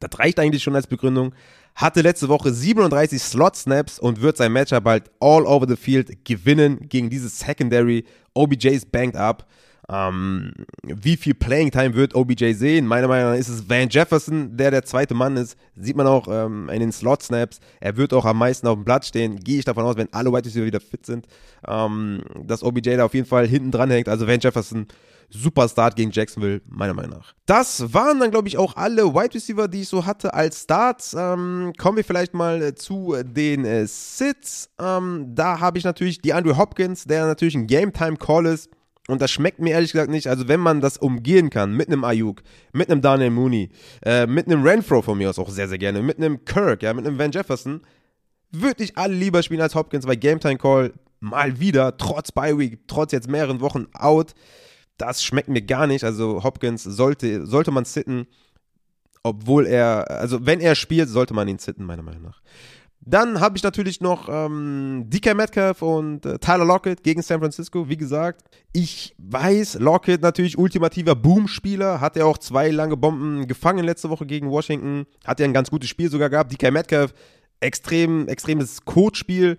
Das reicht eigentlich schon als Begründung. Hatte letzte Woche 37 Slot-Snaps und wird sein Matchup bald all over the field gewinnen gegen dieses Secondary. OBJ ist banked up. Ähm, wie viel Playing Time wird OBJ sehen? Meiner Meinung nach ist es Van Jefferson, der der zweite Mann ist. Sieht man auch ähm, in den Slot Snaps. Er wird auch am meisten auf dem Platz stehen. Gehe ich davon aus, wenn alle White Receiver wieder fit sind, ähm, dass OBJ da auf jeden Fall hinten dran hängt. Also Van Jefferson super Start gegen Jacksonville, meiner Meinung nach. Das waren dann, glaube ich, auch alle Wide Receiver, die ich so hatte als Starts. Ähm, kommen wir vielleicht mal äh, zu den äh, Sits. Ähm, da habe ich natürlich die Andrew Hopkins, der natürlich ein Game-Time-Call ist. Und das schmeckt mir ehrlich gesagt nicht. Also, wenn man das umgehen kann, mit einem Ayuk, mit einem Daniel Mooney, äh, mit einem Renfro von mir aus auch sehr, sehr gerne, mit einem Kirk, ja, mit einem Van Jefferson, würde ich alle lieber spielen als Hopkins, weil Game Time Call mal wieder, trotz Bye Week, trotz jetzt mehreren Wochen out, das schmeckt mir gar nicht. Also Hopkins sollte, sollte man sitten, obwohl er, also wenn er spielt, sollte man ihn sitten, meiner Meinung nach. Dann habe ich natürlich noch ähm, DK Metcalf und äh, Tyler Lockett gegen San Francisco. Wie gesagt, ich weiß, Lockett natürlich ultimativer Boom-Spieler. Hat er auch zwei lange Bomben gefangen letzte Woche gegen Washington. Hat er ein ganz gutes Spiel sogar gehabt. DK Metcalf, extrem, extremes Coach-Spiel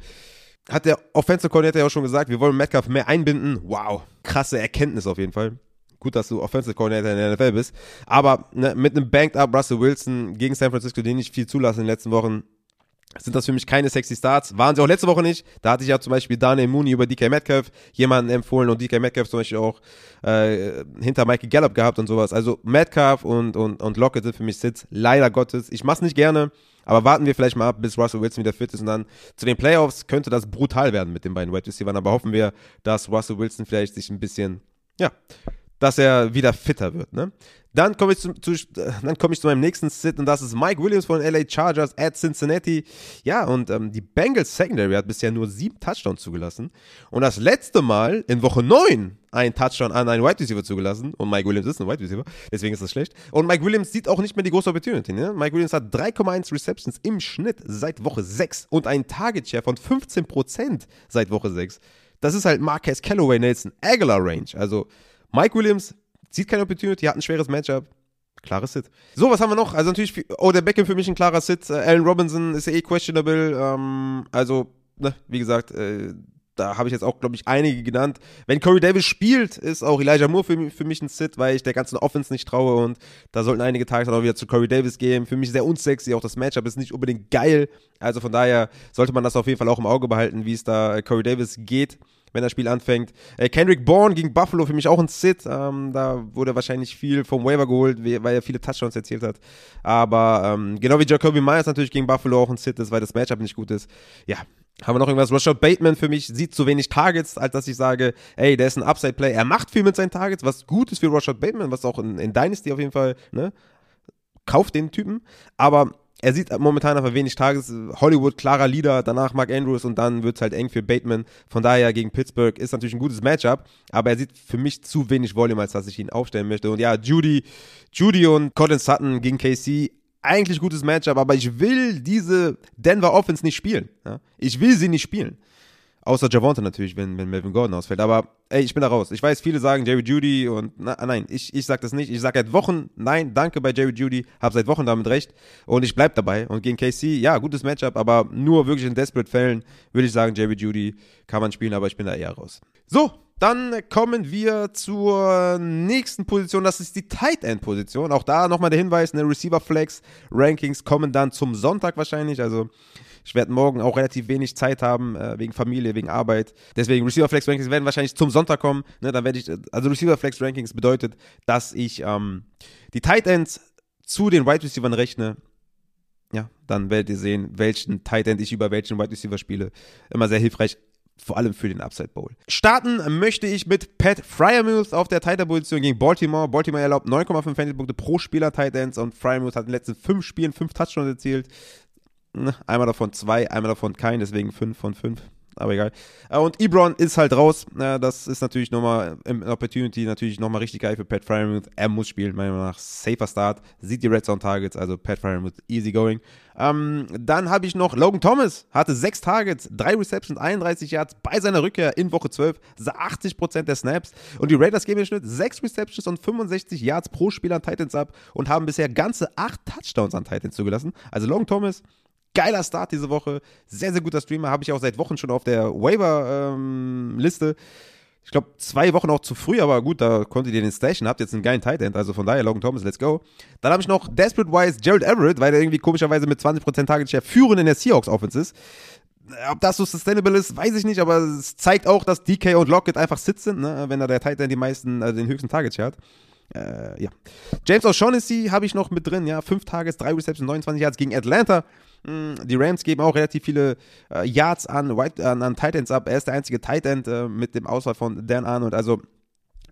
hat der Offensive Coordinator ja auch schon gesagt, wir wollen Metcalf mehr einbinden. Wow, krasse Erkenntnis auf jeden Fall. Gut, dass du Offensive Coordinator in der NFL bist. Aber ne, mit einem Banked Up Russell Wilson gegen San Francisco, den nicht viel zulassen in den letzten Wochen, sind das für mich keine sexy Starts. Waren sie auch letzte Woche nicht. Da hatte ich ja zum Beispiel Daniel Mooney über DK Metcalf jemanden empfohlen und DK Metcalf zum Beispiel auch äh, hinter Michael Gallup gehabt und sowas. Also Metcalf und, und, und Lockett sind für mich Sits. Leider Gottes. Ich mach's nicht gerne. Aber warten wir vielleicht mal ab, bis Russell Wilson wieder fit ist und dann zu den Playoffs könnte das brutal werden mit den beiden Wide Receivers. Aber hoffen wir, dass Russell Wilson vielleicht sich ein bisschen, ja, dass er wieder fitter wird. Ne? Dann komme ich, zu, zu, komme ich zu meinem nächsten Sit und das ist Mike Williams von LA Chargers at Cincinnati. Ja, und ähm, die Bengals Secondary hat bisher nur sieben Touchdowns zugelassen. Und das letzte Mal in Woche neun einen Touchdown an einen Wide Receiver zugelassen. Und Mike Williams ist ein Wide Receiver, deswegen ist das schlecht. Und Mike Williams sieht auch nicht mehr die große Opportunity. Ne? Mike Williams hat 3,1 Receptions im Schnitt seit Woche 6 und einen Target Share von 15% seit Woche 6. Das ist halt Marquez Callaway Nelson Aguilar Range. Also Mike Williams sieht keine Opportunity, hat ein schweres Matchup. Klares Sit. So, was haben wir noch? Also natürlich, oh, der Beckham für mich ein klarer Sit. Äh, Allen Robinson ist ja eh questionable. Ähm, also, ne, wie gesagt, äh, da habe ich jetzt auch, glaube ich, einige genannt. Wenn Corey Davis spielt, ist auch Elijah Moore für, für mich ein Sit, weil ich der ganzen Offense nicht traue und da sollten einige Tage dann auch wieder zu Corey Davis gehen. Für mich sehr unsexy, auch das Matchup ist nicht unbedingt geil. Also von daher sollte man das auf jeden Fall auch im Auge behalten, wie es da Corey Davis geht wenn das Spiel anfängt. Äh, Kendrick Bourne gegen Buffalo für mich auch ein Sit. Ähm, da wurde wahrscheinlich viel vom Waiver geholt, weil er viele Touchdowns erzielt hat. Aber ähm, genau wie Jacoby Myers natürlich gegen Buffalo auch ein Sit ist, weil das Matchup nicht gut ist. Ja, haben wir noch irgendwas? Rashad Bateman für mich sieht zu wenig Targets, als dass ich sage, ey, der ist ein Upside-Play. Er macht viel mit seinen Targets, was gut ist für Rashad Bateman, was auch in, in Dynasty auf jeden Fall, ne? Kauft den Typen. Aber er sieht momentan einfach wenig Tages. Hollywood, klarer Leader, danach Mark Andrews und dann wird es halt eng für Bateman. Von daher gegen Pittsburgh ist natürlich ein gutes Matchup, aber er sieht für mich zu wenig Volume, als dass ich ihn aufstellen möchte. Und ja, Judy, Judy und Colin Sutton gegen KC, eigentlich gutes Matchup, aber ich will diese Denver Offense nicht spielen. Ja? Ich will sie nicht spielen. Außer Javonte natürlich, wenn, wenn Melvin Gordon ausfällt. Aber ey, ich bin da raus. Ich weiß, viele sagen Jerry Judy und na, nein, ich, ich sag das nicht. Ich sag seit Wochen, nein, danke bei Jerry Judy, hab seit Wochen damit recht und ich bleib dabei. Und gegen KC, ja, gutes Matchup, aber nur wirklich in desperate Fällen würde ich sagen, Jerry Judy kann man spielen, aber ich bin da eher raus. So, dann kommen wir zur nächsten Position. Das ist die Tight End Position. Auch da nochmal der Hinweis: eine Receiver Flex Rankings kommen dann zum Sonntag wahrscheinlich. Also ich werde morgen auch relativ wenig Zeit haben, äh, wegen Familie, wegen Arbeit. Deswegen Receiver Flex Rankings werden wahrscheinlich zum Sonntag kommen. Ne, dann werde ich, also Receiver Flex Rankings bedeutet, dass ich ähm, die Tight Ends zu den Wide Receivers rechne. Ja, dann werdet ihr sehen, welchen Tight End ich über welchen Wide Receiver spiele. Immer sehr hilfreich vor allem für den Upside Bowl. Starten möchte ich mit Pat Fryermuth auf der Tight End Position gegen Baltimore. Baltimore erlaubt 9,5 Fantasy-Punkte pro Spieler Tight Ends und Fryermuth hat in den letzten fünf Spielen fünf Touchdowns erzielt. Ne, einmal davon zwei, einmal davon kein, deswegen fünf von fünf. Aber egal. Äh, und Ebron ist halt raus. Das ist natürlich nochmal im Opportunity natürlich nochmal richtig geil für Pat Fryermuth. Er muss spielen, meiner Meinung nach. Safer Start. Sieht die Red Zone Targets, also Pat Fryermuth easy going. Ähm, dann habe ich noch Logan Thomas, hatte sechs Targets, drei Receptions, 31 Yards bei seiner Rückkehr in Woche 12, sah 80% der Snaps. Und die Raiders geben im Schnitt sechs Receptions und 65 Yards pro Spiel an Titans ab und haben bisher ganze acht Touchdowns an Titans zugelassen. Also Logan Thomas Geiler Start diese Woche. Sehr, sehr guter Streamer. Habe ich auch seit Wochen schon auf der Waiver-Liste. Ähm, Ich glaube, zwei Wochen auch zu früh, aber gut, da konntet ihr den Station, habt jetzt einen geilen Tight End, also von daher Logan Thomas, let's go. Dann habe ich noch Desperate Wise Gerald Everett, weil der irgendwie komischerweise mit 20% Target Share führend in der Seahawks Offense ist. Ob das so sustainable ist, weiß ich nicht, aber es zeigt auch, dass DK und Lockett einfach Sitz sind, ne? wenn da der Tight End die meisten, also den höchsten Target Share hat. Äh, ja. James O'Shaughnessy habe ich noch mit drin, ja. Fünf Tages, drei Receptions, 29 Yards gegen Atlanta. Hm, die Rams geben auch relativ viele äh, Yards an, White, an, an Tight ab. Er ist der einzige Tight äh, mit dem Auswahl von Dan Arnold. Also,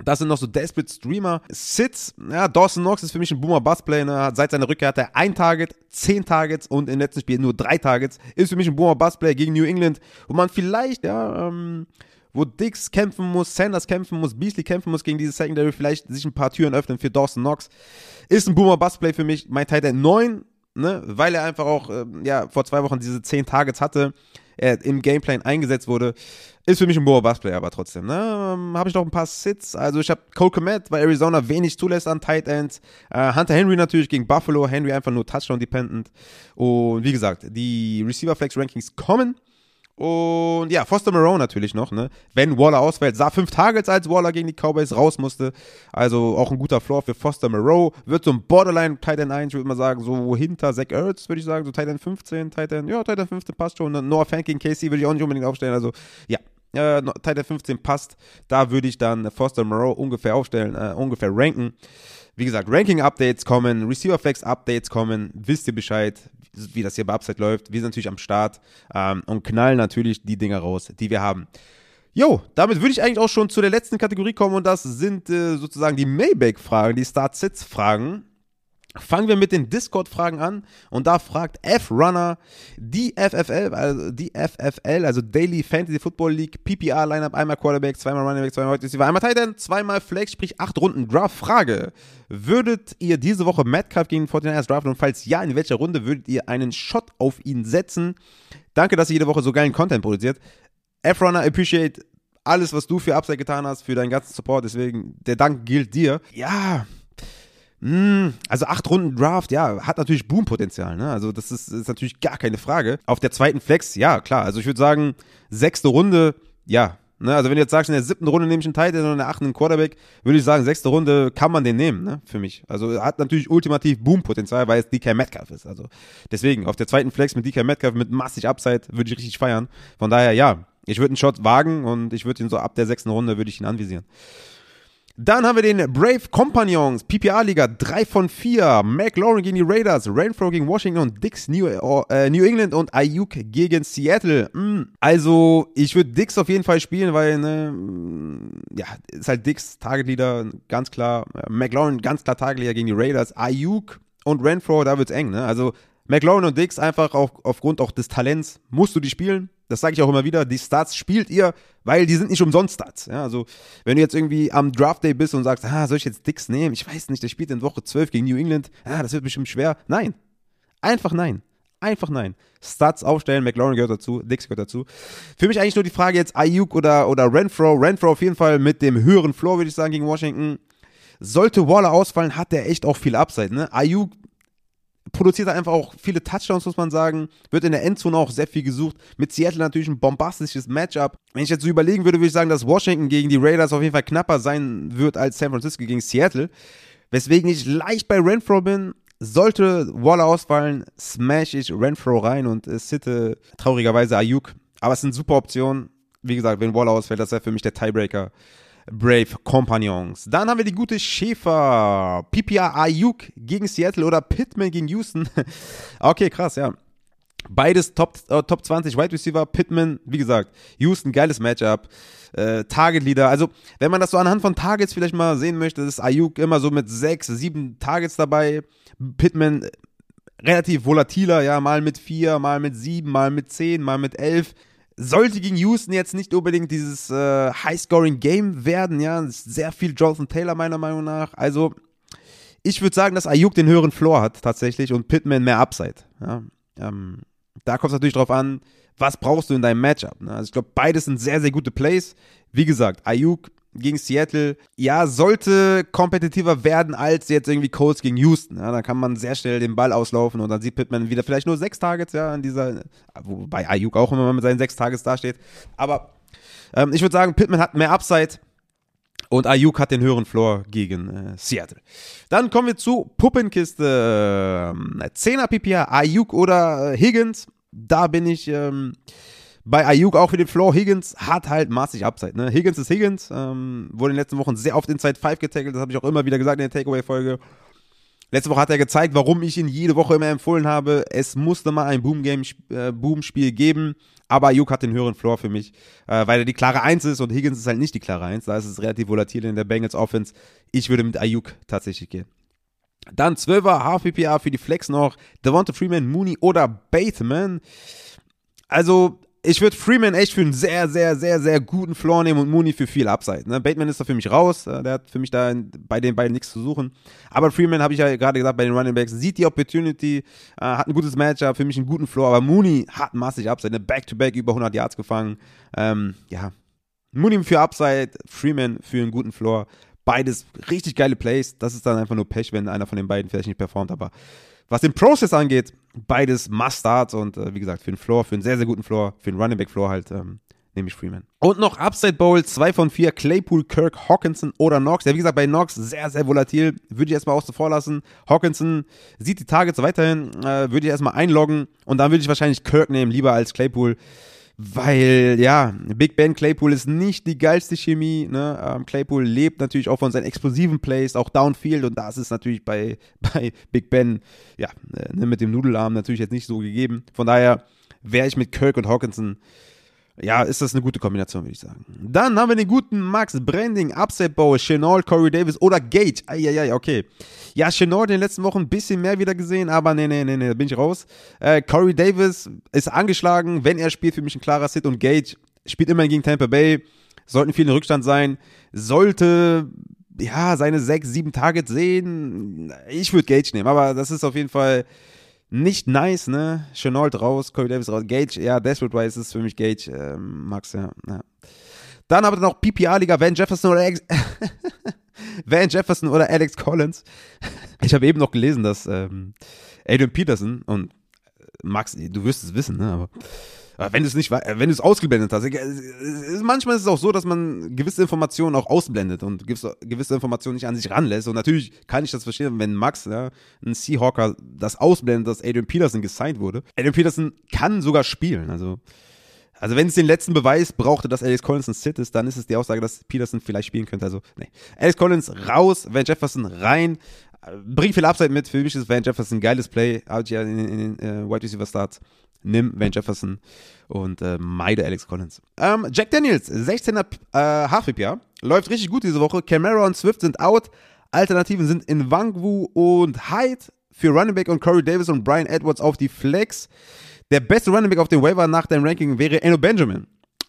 das sind noch so Desperate Streamer. Sits, ja, Dawson Knox ist für mich ein Boomer-Bust-Play. Ne? Seit seiner Rückkehr hat er ein Target, zehn Targets und im letzten Spiel nur drei Targets. Ist für mich ein Boomer-Bust-Play gegen New England, wo man vielleicht, ja, ähm, wo Dix kämpfen muss, Sanders kämpfen muss, Beasley kämpfen muss gegen diese Secondary, vielleicht sich ein paar Türen öffnen für Dawson Knox. Ist ein Boomer-Bust-Play für mich. Mein Tight End 9, ne, weil er einfach auch, äh, ja, vor zwei Wochen diese 10 Targets hatte, er im Gameplan eingesetzt wurde, ist für mich ein Boomer-Bust-Play, aber trotzdem, ne, ähm, habe ich noch ein paar Sits. Also ich habe Cole Komet, weil Arizona wenig zulässt an Tight Ends. Äh, Hunter Henry natürlich gegen Buffalo, Henry einfach nur Touchdown-dependent. Und wie gesagt, die Receiver-Flex-Rankings kommen. Und ja, Foster Moreau natürlich noch, ne? Wenn Waller ausfällt, sah fünf Targets, als Waller gegen die Cowboys raus musste. Also auch ein guter Floor für Foster Moreau. Wird so ein Borderline Titan 1, ich würde mal sagen, so hinter Zach Ertz, würde ich sagen, so Titan 15, Titan, ja, Titan 15 passt schon. Und Noah gegen Casey würde ich auch nicht unbedingt aufstellen. Also ja, äh, Titan 15 passt. Da würde ich dann Foster Moreau ungefähr aufstellen, äh, ungefähr ranken. Wie gesagt, Ranking-Updates kommen, Receiver-Flex-Updates kommen, wisst ihr Bescheid, wie das hier bei Upside läuft. Wir sind natürlich am Start ähm, und knallen natürlich die Dinger raus, die wir haben. Jo, damit würde ich eigentlich auch schon zu der letzten Kategorie kommen und das sind äh, sozusagen die Maybach-Fragen, die Start-Sits-Fragen. Fangen wir mit den Discord-Fragen an und da fragt F-Runner die FFL, also die FFL, also Daily Fantasy Football League, PPR Lineup, einmal Quarterback, zweimal Running Back, zweimal Receiver, einmal Tight End, zweimal Flex, sprich acht Runden Draft. Frage: Würdet ihr diese Woche Metcalf gegen den 49ers draften und falls ja, in welcher Runde würdet ihr einen Shot auf ihn setzen? Danke, dass ihr jede Woche so geilen Content produziert. F-Runner, appreciate alles, was du für Upside getan hast, für deinen ganzen Support, deswegen der Dank gilt dir. Ja, also acht Runden Draft, ja, hat natürlich Boom-Potenzial. Ne? Also das ist, ist natürlich gar keine Frage. Auf der zweiten Flex, ja, klar. Also ich würde sagen, sechste Runde, ja. Ne? Also wenn du jetzt sagst, in der siebten Runde nehme ich einen Titan und in der achten einen Quarterback, würde ich sagen, sechste Runde kann man den nehmen, ne? für mich. Also hat natürlich ultimativ Boom-Potenzial, weil es DK Metcalf ist. Also deswegen, auf der zweiten Flex mit DK Metcalf mit massig Upside würde ich richtig feiern. Von daher, ja, ich würde einen Shot wagen und ich würde ihn so ab der sechsten Runde würde ich ihn anvisieren. Dann haben wir den Brave Companions, PPA-Liga 3 von 4, McLaurin gegen die Raiders, Renfro gegen Washington Dix New, äh, New England und Ayuk gegen Seattle. Mm, also, ich würde Dix auf jeden Fall spielen, weil, ne, mm, ja, ist halt Dix, Target-Leader, ganz klar. McLaurin, ganz klar Target-Leader gegen die Raiders. Ayuk und Renfro, da wird's eng, ne? Also, McLaurin und Dix einfach auch aufgrund auch des Talents musst du die spielen. Das sage ich auch immer wieder. Die Stats spielt ihr, weil die sind nicht umsonst Stats. Ja, also wenn du jetzt irgendwie am Draft Day bist und sagst, ah, soll ich jetzt Dix nehmen? Ich weiß nicht, der spielt in Woche 12 gegen New England. Ah, das wird bestimmt schwer. Nein. Einfach nein. Einfach nein. Stats aufstellen, McLaurin gehört dazu, Dix gehört dazu. Für mich eigentlich nur die Frage jetzt Ayuk oder, oder Renfro. Renfro auf jeden Fall mit dem höheren Floor, würde ich sagen, gegen Washington. Sollte Waller ausfallen, hat der echt auch viel Upside. Ne? Ayuk produziert er einfach auch viele Touchdowns, muss man sagen. Wird in der Endzone auch sehr viel gesucht. Mit Seattle natürlich ein bombastisches Matchup. Wenn ich jetzt so überlegen würde, würde ich sagen, dass Washington gegen die Raiders auf jeden Fall knapper sein wird als San Francisco gegen Seattle. Weswegen ich leicht bei Renfro bin. Sollte Waller ausfallen, smash ich Renfro rein und äh, sitte traurigerweise Ayuk. Aber es sind super Optionen. Wie gesagt, wenn Waller ausfällt, das wäre für mich der Tiebreaker. Brave Companions. Dann haben wir die gute Schäfer. PPA Ayuk gegen Seattle oder Pittman gegen Houston. okay, krass, ja. Beides Top, äh, Top 20 Wide Receiver. Pittman, wie gesagt, Houston, geiles Matchup. Äh, Target Leader. Also, wenn man das so anhand von Targets vielleicht mal sehen möchte, ist Ayuk immer so mit sechs, sieben Targets dabei. Pittman äh, relativ volatiler, ja, mal mit vier, mal mit sieben, mal mit zehn, mal mit elf sollte gegen Houston jetzt nicht unbedingt dieses äh, High-Scoring-Game werden, ja. Sehr viel Jonathan Taylor meiner Meinung nach. Also, ich würde sagen, dass Ayuk den höheren Floor hat tatsächlich und Pittman mehr Upside. Ja. Ähm, da kommt es natürlich drauf an, was brauchst du in deinem Matchup. Ne? Also ich glaube, beides sind sehr, sehr gute Plays. Wie gesagt, Ayuk gegen Seattle, ja, sollte kompetitiver werden als jetzt irgendwie Colts gegen Houston. Ja, da kann man sehr schnell den Ball auslaufen und dann sieht Pittman wieder vielleicht nur sechs Targets, ja, in dieser, wobei Ayuk auch immer mit seinen sechs Targets dasteht. Aber Ähm, ich würde sagen, Pittman hat mehr Upside. Und Ayuk hat den höheren Floor gegen äh, Seattle. Dann kommen wir zu Puppenkiste. Ähm, 10er PPA, Ayuk oder äh, Higgins. Da bin ich ähm, bei Ayuk auch für den Floor. Higgins hat halt massig Upside. Ne? Higgins ist Higgins. Ähm, wurde in den letzten Wochen sehr oft Inside 5 getackelt. Das habe ich auch immer wieder gesagt in der Takeaway-Folge. Letzte Woche hat er gezeigt, warum ich ihn jede Woche immer empfohlen habe. Es musste mal ein äh, Boom-Spiel geben. Aber Ayuk hat den höheren Floor für mich, äh, weil er die klare Eins ist und Higgins ist halt nicht die klare Eins. Da ist es relativ volatil in der Bengals Offense. Ich würde mit Ayuk tatsächlich gehen. Dann 12er HPPA für die Flex noch. Devonta Freeman, Mooney oder Bateman. Also ich würde Freeman echt für einen sehr, sehr, sehr, sehr guten Floor nehmen und Mooney für viel Upside. Ne? Bateman ist da für mich raus. Äh, der hat für mich da bei den beiden nichts zu suchen. Aber Freeman, habe ich ja gerade gesagt, bei den Running Backs, sieht die Opportunity, äh, hat ein gutes Matchup, für mich einen guten Floor. Aber Mooney hat massig Upside. Ne? Back-to-back über 100 Yards gefangen. Ähm, ja, Mooney für Upside, Freeman für einen guten Floor. Beides richtig geile Plays. Das ist dann einfach nur Pech, wenn einer von den beiden vielleicht nicht performt. Aber was den Process angeht, beides Must-Starts und äh, wie gesagt, für den Floor, für einen sehr, sehr guten Floor, für den Running Back Floor halt, ähm, nehme ich Freeman. Und noch Upside Bowl, 2 von 4, Claypool, Kirk, Hawkinson oder Knox. Ja, wie gesagt, bei Knox sehr, sehr volatil. Würde ich erstmal außen vor lassen. Hawkinson sieht die Targets weiterhin, äh, würde ich erstmal einloggen und dann würde ich wahrscheinlich Kirk nehmen, lieber als Claypool. Weil, ja, Big Ben Claypool ist nicht die geilste Chemie. Ne? Ähm, Claypool lebt natürlich auch von seinen explosiven Plays, auch Downfield. Und das ist natürlich bei, bei Big Ben, ja, äh, ne, mit dem Nudelarm natürlich jetzt nicht so gegeben. Von daher wäre ich mit Kirk und Hawkinson ja, ist das eine gute Kombination, würde ich sagen. Dann haben wir den guten Max Branding, Upset Bowl, Chenault, Corey Davis oder Gage. Eieiei, okay. Ja, Chenault in den letzten Wochen ein bisschen mehr wieder gesehen, aber nee, nee, nee, nee, da bin ich raus. Äh, Corey Davis ist angeschlagen, wenn er spielt, für mich ein klarer Sit und Gage spielt immer gegen Tampa Bay. Sollten viel in Rückstand sein. Sollte ja, seine sechs, sieben Targets sehen. Ich würde Gage nehmen, aber das ist auf jeden Fall nicht nice, ne? Chenault raus, Corey Davis raus, Gage, ja, Desperate Wise ist für mich Gage, ähm, Max, ja, ja. Dann haben wir noch PPA-Liga, Van Jefferson oder Alex, Van Jefferson oder Alex Collins. Ich habe eben noch gelesen, dass ähm, Adrian Peterson und Max, du wirst es wissen, ne, aber wenn du es nicht, wenn du es ausgeblendet hast. Manchmal ist es auch so, dass man gewisse Informationen auch ausblendet und gewisse Informationen nicht an sich ranlässt. Und natürlich kann ich das verstehen, wenn Max, ja, ein Seahawker, das ausblendet, dass Adrian Peterson gesigned wurde. Adrian Peterson kann sogar spielen. Also, also wenn es den letzten Beweis brauchte, dass Alex Collins ein Sit ist, dann ist es die Aussage, dass Peterson vielleicht spielen könnte. Also, nee. Alex Collins raus, Van Jefferson rein. Bringt viel Upside mit. Für mich ist Van Jefferson ein geiles Play. Out ja in, in uh, Wide Receiver Starts nimm Van Jefferson und äh, meide Alex Collins. Ähm, Jack Daniels, 16er äh, HFPA, läuft richtig gut diese Woche. Camara und Swift sind out. Alternativen sind in Wangwu und Hyde für Running Back und Corey Davis und Brian Edwards auf die Flex. Der beste Running Back auf dem Waiver nach dem Ranking wäre Eno Benjamin.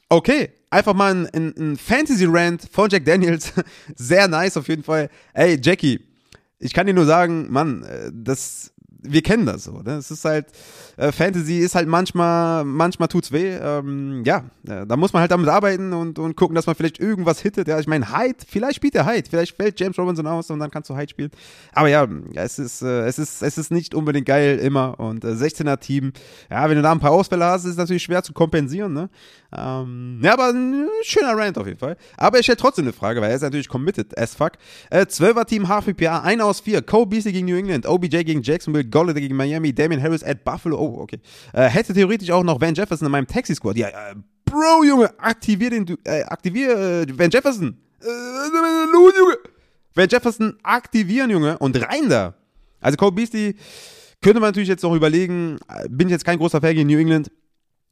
Okay, einfach mal ein, ein, ein Fantasy-Rant von Jack Daniels. Sehr nice auf jeden Fall. Ey, Jackie, ich kann dir nur sagen, Mann, äh, das wir kennen das so. Ne? Es ist halt, äh, Fantasy ist halt manchmal, manchmal tut's weh. Ähm, ja, äh, da muss man halt damit arbeiten und, und gucken, dass man vielleicht irgendwas hittet. Ja, ich meine, Hyde, vielleicht spielt er Hyde, vielleicht fällt James Robinson aus und dann kannst du Hyde spielen. Aber ja, es ist, äh, es ist, es ist nicht unbedingt geil immer und äh, 16er Team. Ja, wenn du da ein paar Ausfälle hast, ist es natürlich schwer zu kompensieren. Ne? Ähm, ja, aber ein schöner Rant auf jeden Fall. Aber ich stelle trotzdem eine Frage, weil er ist natürlich committed as fuck. Äh, 12er Team HVPA, 1 aus 4. Cole Beasley gegen New England, OBJ gegen Jacksonville, Golladay gegen Miami, Damian Harris at Buffalo. Oh, okay. Äh, hätte theoretisch auch noch Van Jefferson in meinem Taxi-Squad. Ja, äh, Bro, Junge, aktivier den, äh, aktivier äh, Van Jefferson. Äh, Junge. Van Jefferson aktivieren, Junge, und rein da. Also Cole Beasley könnte man natürlich jetzt noch überlegen, äh, bin ich jetzt kein großer Fan gegen New England,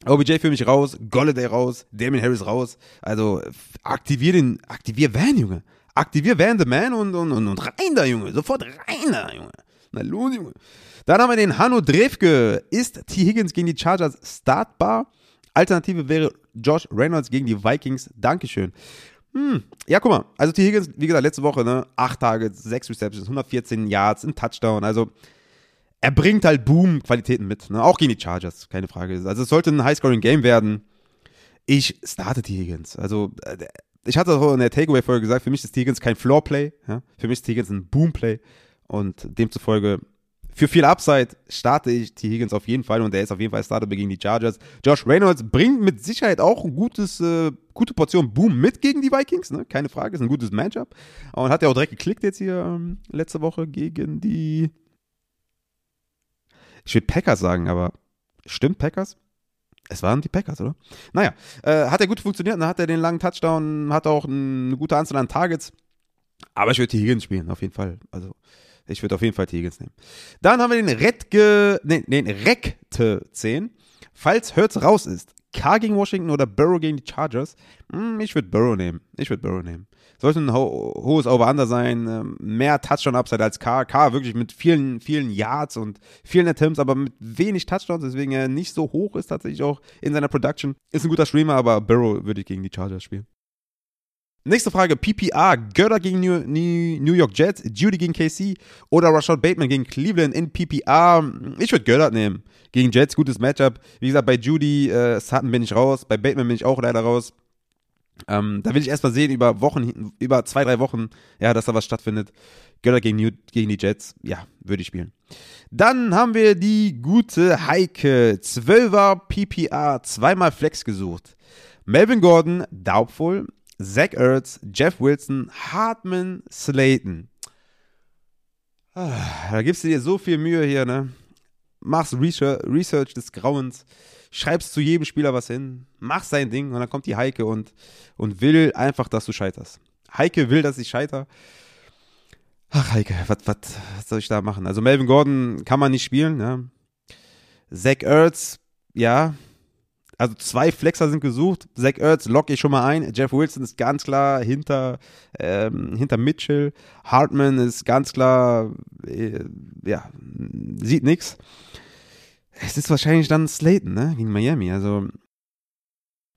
OBJ für mich raus, Golladay raus, Damien Harris raus. Also aktivier den, aktivier Van, Junge. Aktivier Van the Man und, und, und, und rein da, Junge. Sofort rein da, Junge. Na los, Junge. Dann haben wir den Hanno Drefke. Ist T. Higgins gegen die Chargers startbar? Alternative wäre Josh Reynolds gegen die Vikings. Dankeschön. Hm. Ja, guck mal. Also T. Higgins, wie gesagt, letzte Woche, ne? Acht Tage, sechs Receptions, 114 Yards, ein Touchdown. Also er bringt halt Boom-Qualitäten mit. Ne? Auch gegen die Chargers, keine Frage. Also es sollte ein High-Scoring-Game werden. Ich starte T. Higgins. Also äh, ich hatte auch in der Takeaway-Folge gesagt, für mich ist T. Higgins kein Floor-Play. Ja? Für mich ist T. Higgins ein Boom-Play. Und demzufolge für viel Upside starte ich T. Higgins auf jeden Fall und der ist auf jeden Fall Starter gegen die Chargers. Josh Reynolds bringt mit Sicherheit auch ein gutes, äh, gute Portion Boom mit gegen die Vikings, ne? Keine Frage, ist ein gutes Matchup. Und hat ja auch direkt geklickt jetzt hier ähm, letzte Woche gegen die. Ich würde Packers sagen, aber stimmt Packers? Es waren die Packers, oder? Naja, äh, hat er gut funktioniert, dann hat er den langen Touchdown, hat auch eine gute Anzahl an Targets. Aber ich würde T. Higgins spielen, auf jeden Fall. Also, ich würde auf jeden Fall T. Higgins nehmen. Dann haben wir den Redge, nee, nee, Rekte 10. Falls Hurts raus ist, K gegen Washington oder Burrow gegen die Chargers, hm, ich würde Burrow nehmen. Ich würde Burrow nehmen. Sollte ein ho hohes Over-Under sein, ähm, mehr Touchdown-Upside als K. K wirklich mit vielen, vielen Yards und vielen Attempts, aber mit wenig Touchdowns, deswegen er nicht so hoch ist tatsächlich auch in seiner Production. Ist ein guter Streamer, aber Burrow würde ich gegen die Chargers spielen. Nächste Frage, PPR, Götter gegen New, New, York Jets, Judy gegen KC oder Rashad Bateman gegen Cleveland in PPR. Ich würde Götter nehmen. Gegen Jets, gutes Matchup. Wie gesagt, bei Judy äh, Sutton bin ich raus, bei Bateman bin ich auch leider raus. Ähm, da will ich erstmal sehen, über Wochen, über zwei, drei Wochen, ja, dass da was stattfindet. Götter gegen, New, gegen die Jets, ja, würde ich spielen. Dann haben wir die gute Heike. 12er PPR, zweimal Flex gesucht. Melvin Gordon, doubtful. Zach Ertz, Jeff Wilson, Hartman, Slayton. Ah, da gibst du dir so viel Mühe hier, ne? Machst Research, Research des Grauens, schreibst zu jedem Spieler was hin, machst sein Ding und dann kommt die Heike und, und will einfach, dass du scheiterst. Heike will, dass ich scheiter. Ach, Heike, was, was soll ich da machen? Also Melvin Gordon kann man nicht spielen, ne? Zach Ertz, ja, also zwei Flexer sind gesucht. Zach Ertz locke ich schon mal ein. Jeff Wilson ist ganz klar hinter, ähm, hinter Mitchell. Hartman ist ganz klar, äh, ja, sieht nichts. Es ist wahrscheinlich dann Slayton, ne, gegen Miami. Also,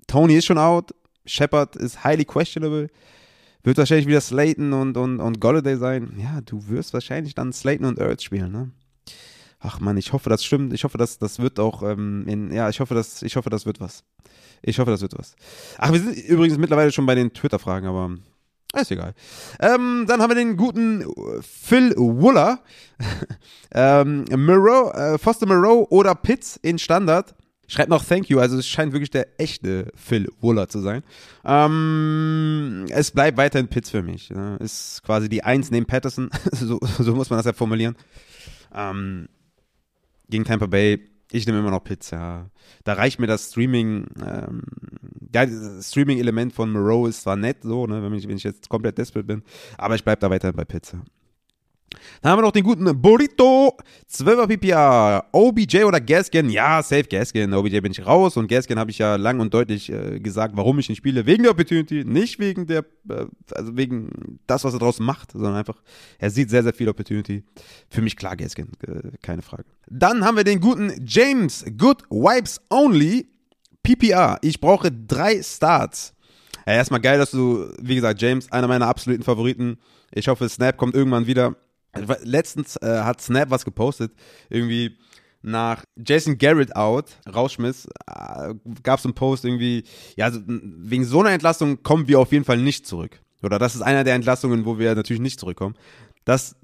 Tony ist schon out. Shepard ist highly questionable. Wird wahrscheinlich wieder Slayton und, und, und Golladay sein. Ja, du wirst wahrscheinlich dann Slayton und Ertz spielen, ne? Ach man, ich hoffe, das stimmt. Ich hoffe, das, das wird auch ähm, in, ja, ich hoffe, das, ich hoffe, das wird was. Ich hoffe, das wird was. Ach, wir sind übrigens mittlerweile schon bei den Twitter-Fragen, aber ist egal. Ähm, dann haben wir den guten Phil Wuller. ähm, Moreau, äh, Foster Moreau oder Pitts in Standard. Schreibt noch Thank you, also es scheint wirklich der echte Phil Wuller zu sein. Ähm, es bleibt weiterhin Pitts für mich. Ne? Ist quasi die Eins neben Patterson, so, so muss man das ja formulieren. Ähm, gegen Tampa Bay, ich nehme immer noch Pizza. Da reicht mir das Streaming, ähm, ja, Streaming-Element von Moreau ist zwar nett, so, ne, wenn ich, wenn ich jetzt komplett desperate bin, aber ich bleibe da weiterhin bei Pizza. Dann haben wir noch den guten Burrito. 12er PPR. OBJ oder Gaskin? Ja, safe Gaskin. OBJ bin ich raus. Und Gaskin habe ich ja lang und deutlich äh, gesagt, warum ich ihn spiele. Wegen der Opportunity. Nicht wegen der, äh, also wegen das, was er draußen macht, sondern einfach, er sieht sehr, sehr viel Opportunity. Für mich klar Gaskin. Äh, keine Frage. Dann haben wir den guten James. Good Wipes Only. PPR. Ich brauche drei Starts. Ja, erstmal geil, dass du, wie gesagt, James, einer meiner absoluten Favoriten. Ich hoffe, Snap kommt irgendwann wieder. Letztens äh, hat Snap was gepostet, irgendwie nach Jason Garrett out, rausschmiss, äh, gab es einen Post irgendwie, ja, wegen so einer Entlastung kommen wir auf jeden Fall nicht zurück. Oder das ist einer der Entlastungen, wo wir natürlich nicht zurückkommen. Das,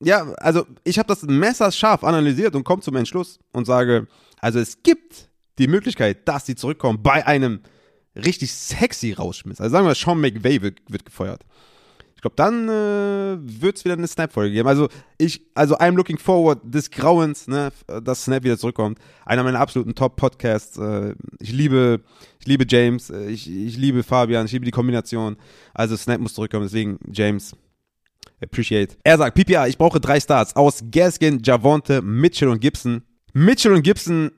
ja, also ich habe das messerscharf analysiert und komme zum Entschluss und sage, also es gibt die Möglichkeit, dass die zurückkommen bei einem richtig sexy Rausschmiss. Also sagen wir, Sean McVay wird, wird gefeuert. Ich glaube, dann äh, wird es wieder eine Snap-Folge geben. Also ich, also I'm looking forward des Grauens, ne, dass Snap wieder zurückkommt. Einer meiner absoluten Top-Podcasts. Äh, ich liebe, ich liebe James, äh, ich, ich liebe Fabian, ich liebe die Kombination. Also Snap muss zurückkommen, deswegen James. Appreciate. Er sagt, PPA, ich brauche drei Stars aus Gaskin, Javonte, Mitchell und Gibson. Mitchell und Gibson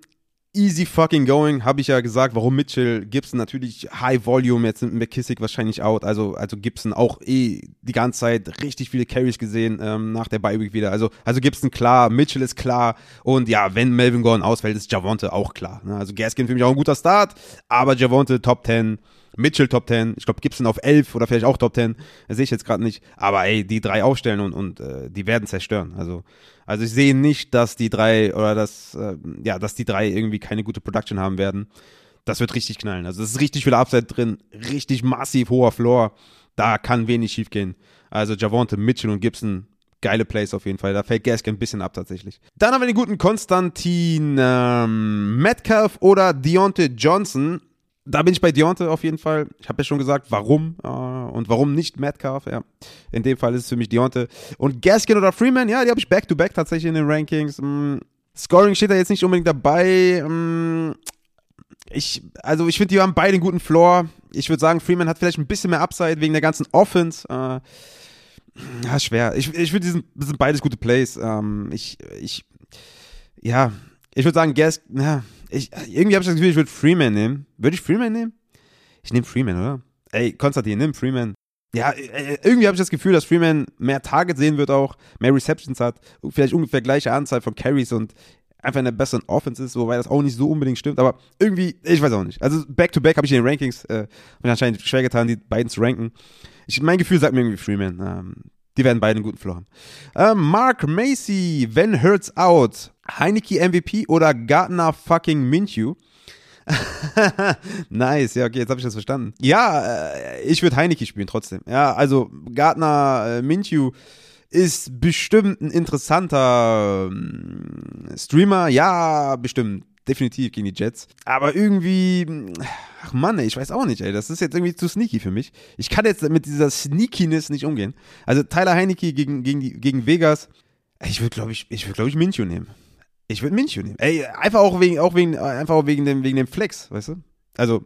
easy fucking going, habe ich ja gesagt. Warum Mitchell? Gibson natürlich High Volume, jetzt sind McKissick wahrscheinlich out. Also, also Gibson auch eh die ganze Zeit richtig viele Carries gesehen ähm, nach der Bye Week wieder. Also, also Gibson klar, Mitchell ist klar. Und ja, wenn Melvin Gordon ausfällt, ist Javonte auch klar. Ne? Also Gaskin für mich auch ein guter Start, aber Javonte Top 10. Mitchell Top 10, ich glaube Gibson auf 11 oder vielleicht auch Top 10, das sehe ich jetzt gerade nicht. Aber ey, die drei aufstellen und, und äh, die werden zerstören. Also, also ich sehe nicht, dass die drei oder dass, äh, ja, dass die drei irgendwie keine gute Production haben werden. Das wird richtig knallen. Also es ist richtig viel Upside drin, richtig massiv hoher Floor. Da kann wenig schief gehen. Also Javonte, Mitchell und Gibson geile Plays auf jeden Fall. Da fällt Gaskin ein bisschen ab tatsächlich. Dann haben wir den guten Konstantin ähm, Metcalf oder Deontay Johnson. Da bin ich bei Deontay auf jeden Fall. Ich habe ja schon gesagt, warum äh, und warum nicht Metcalf. Ja. In dem Fall ist es für mich Deontay. Und Gaskin oder Freeman, ja, die habe ich back-to-back -back tatsächlich in den Rankings. Mm, Scoring steht da jetzt nicht unbedingt dabei. Mm, ich, also ich finde, die haben beide einen guten Floor. Ich würde sagen, Freeman hat vielleicht ein bisschen mehr Upside wegen der ganzen Offense. Äh, ja, schwer. Ich, ich finde, das sind beides gute Plays. Ähm, ich, ich, ja, ich würde sagen, Gas, ja, ich, irgendwie habe ich das Gefühl, ich würde Freeman nehmen. Würde ich Freeman nehmen? Ich nehme Freeman, oder? Ey, Konstantin, nimm Freeman. Ja, äh, irgendwie habe ich das Gefühl, dass Freeman mehr Targets sehen wird auch, mehr Receptions hat, vielleicht ungefähr gleiche Anzahl von Carries und einfach in der besseren Offense ist, wobei das auch nicht so unbedingt stimmt, aber irgendwie, ich weiß auch nicht. Also Back-to-Back habe ich in den Rankings, äh, mir anscheinend schwer getan, die beiden zu ranken. Ich, mein Gefühl sagt mir irgendwie Freeman. Ähm, die werden beide einen guten Floor haben. Ähm, Mark Macy, wenn Hurts out, Heineke MVP oder Gardner fucking Minshew? nice, ja, okay, jetzt habe ich das verstanden. Ja, äh, ich würde Heineke spielen trotzdem. Ja, also Gardner äh, Minshew ist bestimmt ein interessanter äh, Streamer. Ja, bestimmt definitiv gegen die Jets. Aber irgendwie, ach Mann, ich weiß auch nicht, ey. Das ist jetzt irgendwie zu sneaky für mich. Ich kann jetzt mit dieser Sneakiness nicht umgehen. Also Tyler Heineke gegen, gegen, die, gegen Vegas. Ich würde, glaube ich, ich würde, glaube ich, Minchu nehmen. Ich würde Minchu nehmen. Ey, einfach auch wegen, auch wegen, einfach auch wegen dem, wegen dem Flex, weißt du? Also,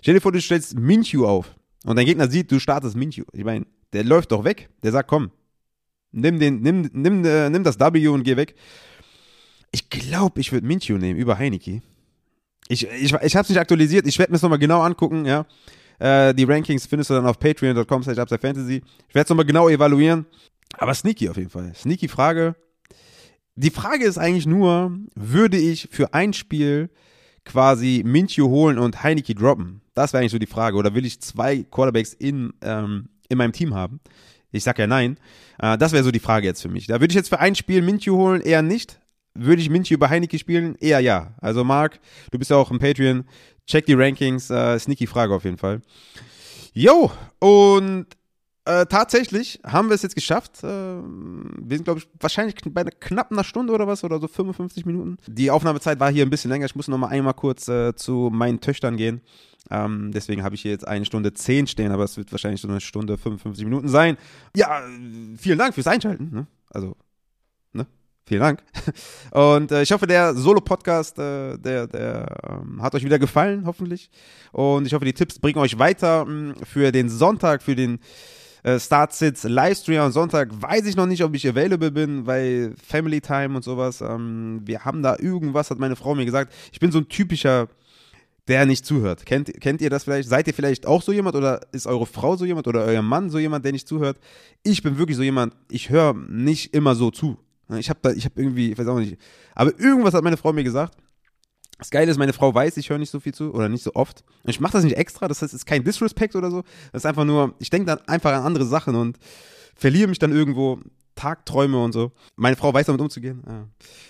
stell dir vor, du stellst Minchu auf und dein Gegner sieht, du startest Minchu. Ich meine, der läuft doch weg. Der sagt, komm, nimm den, nimm, nimm, äh, nimm das W und geh weg. Ich glaube, ich würde Minchu nehmen über Heineke. Ich, ich, ich habe es nicht aktualisiert. Ich werde mir es nochmal genau angucken, ja. Äh, die Rankings findest du dann auf patreon.com slash fantasy. Ich werde es nochmal genau evaluieren. Aber sneaky auf jeden Fall. Sneaky Frage. Die Frage ist eigentlich nur, würde ich für ein Spiel quasi Minchu holen und Heineke droppen? Das wäre eigentlich so die Frage. Oder will ich zwei Quarterbacks in, ähm, in meinem Team haben? Ich sag ja nein. Äh, das wäre so die Frage jetzt für mich. Da würde ich jetzt für ein Spiel Minchu holen, eher nicht. Würde ich Minchi über Heineke spielen? Eher ja. Also Marc, du bist ja auch im Patreon. Check die Rankings. Äh, sneaky Frage auf jeden Fall. Jo, und äh, tatsächlich haben wir es jetzt geschafft. Äh, wir sind, glaube ich, wahrscheinlich bei einer knapp einer Stunde oder was, oder so 55 Minuten. Die Aufnahmezeit war hier ein bisschen länger. Ich muss noch mal einmal kurz äh, zu meinen Töchtern gehen. Ähm, deswegen habe ich hier jetzt eine Stunde 10 stehen, aber es wird wahrscheinlich so eine Stunde 55 Minuten sein. Ja, vielen Dank fürs Einschalten. Ne? Also Vielen Dank. Und äh, ich hoffe, der Solo-Podcast, äh, der, der ähm, hat euch wieder gefallen, hoffentlich. Und ich hoffe, die Tipps bringen euch weiter mh, hm, für den Sonntag, für den äh, Start-Sits Livestream am Sonntag. Weiß ich noch nicht, ob ich available bin, weil Family Time und sowas. Ähm, wir haben da irgendwas, hat meine Frau mir gesagt. Ich bin so ein typischer der nicht zuhört. Kennt, kennt ihr das vielleicht? Seid ihr vielleicht auch so jemand oder ist eure Frau so jemand oder euer Mann so jemand, der nicht zuhört? Ich bin wirklich so jemand, ich höre nicht immer so zu. Ne, ich habe da, ich habe irgendwie, ich weiß auch nicht, aber irgendwas hat meine Frau mir gesagt. Das Geile ist, meine Frau weiß, ich höre nicht so viel zu oder nicht so oft. Und ich mache das nicht extra, das heißt, es ist kein Disrespect oder so. Das ist einfach nur, ich denke dann einfach an andere Sachen und verliere mich dann irgendwo, Tagträume und so. Meine Frau weiß damit umzugehen. Ja.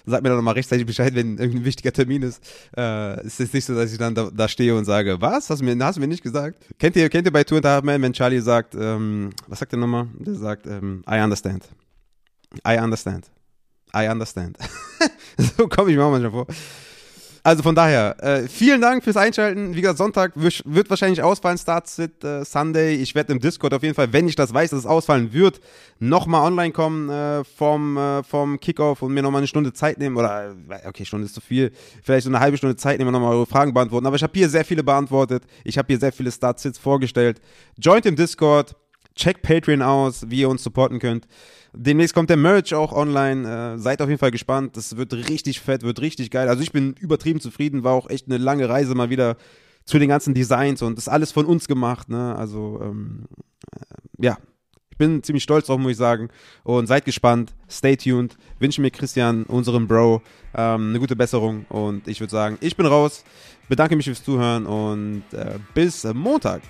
Sagt mir dann nochmal rechtzeitig Bescheid, wenn irgendein wichtiger Termin ist. Äh, es ist nicht so, dass ich dann da, da, stehe und sage, was? Hast du mir, hast du mir nicht gesagt? Kennt ihr, kennt ihr bei Tour and a Man, wenn Charlie sagt, ähm, was sagt der nochmal? Der sagt, ähm, I understand. I understand. I understand. so komme ich mir auch manchmal vor. Also von daher, äh, vielen Dank fürs Einschalten. Wie gesagt, Sonntag wird wahrscheinlich ausfallen, Starts it äh, Sunday. Ich werde im Discord auf jeden Fall, wenn ich das weiß, dass es ausfallen wird, nochmal online kommen äh, vom, äh, vom Kickoff und mir nochmal eine Stunde Zeit nehmen. Oder, äh, okay, Stunde ist zu viel. Vielleicht so eine halbe Stunde Zeit nehmen und nochmal eure Fragen beantworten. Aber ich habe hier sehr viele beantwortet. Ich habe hier sehr viele Start-Sits vorgestellt. Joint im Discord. Check Patreon aus, wie ihr uns supporten könnt. Demnächst kommt der Merch auch online. Äh, seid auf jeden Fall gespannt. Das wird richtig fett, wird richtig geil. Also ich bin übertrieben zufrieden. War auch echt eine lange Reise mal wieder zu den ganzen Designs und das ist alles von uns gemacht. Ne? Also ähm, äh, ja, ich bin ziemlich stolz drauf, muss ich sagen. Und seid gespannt. Stay tuned. Wünsche mir Christian, unserem Bro, ähm, eine gute Besserung. Und ich würde sagen, ich bin raus. Bedanke mich fürs Zuhören und äh, bis Montag.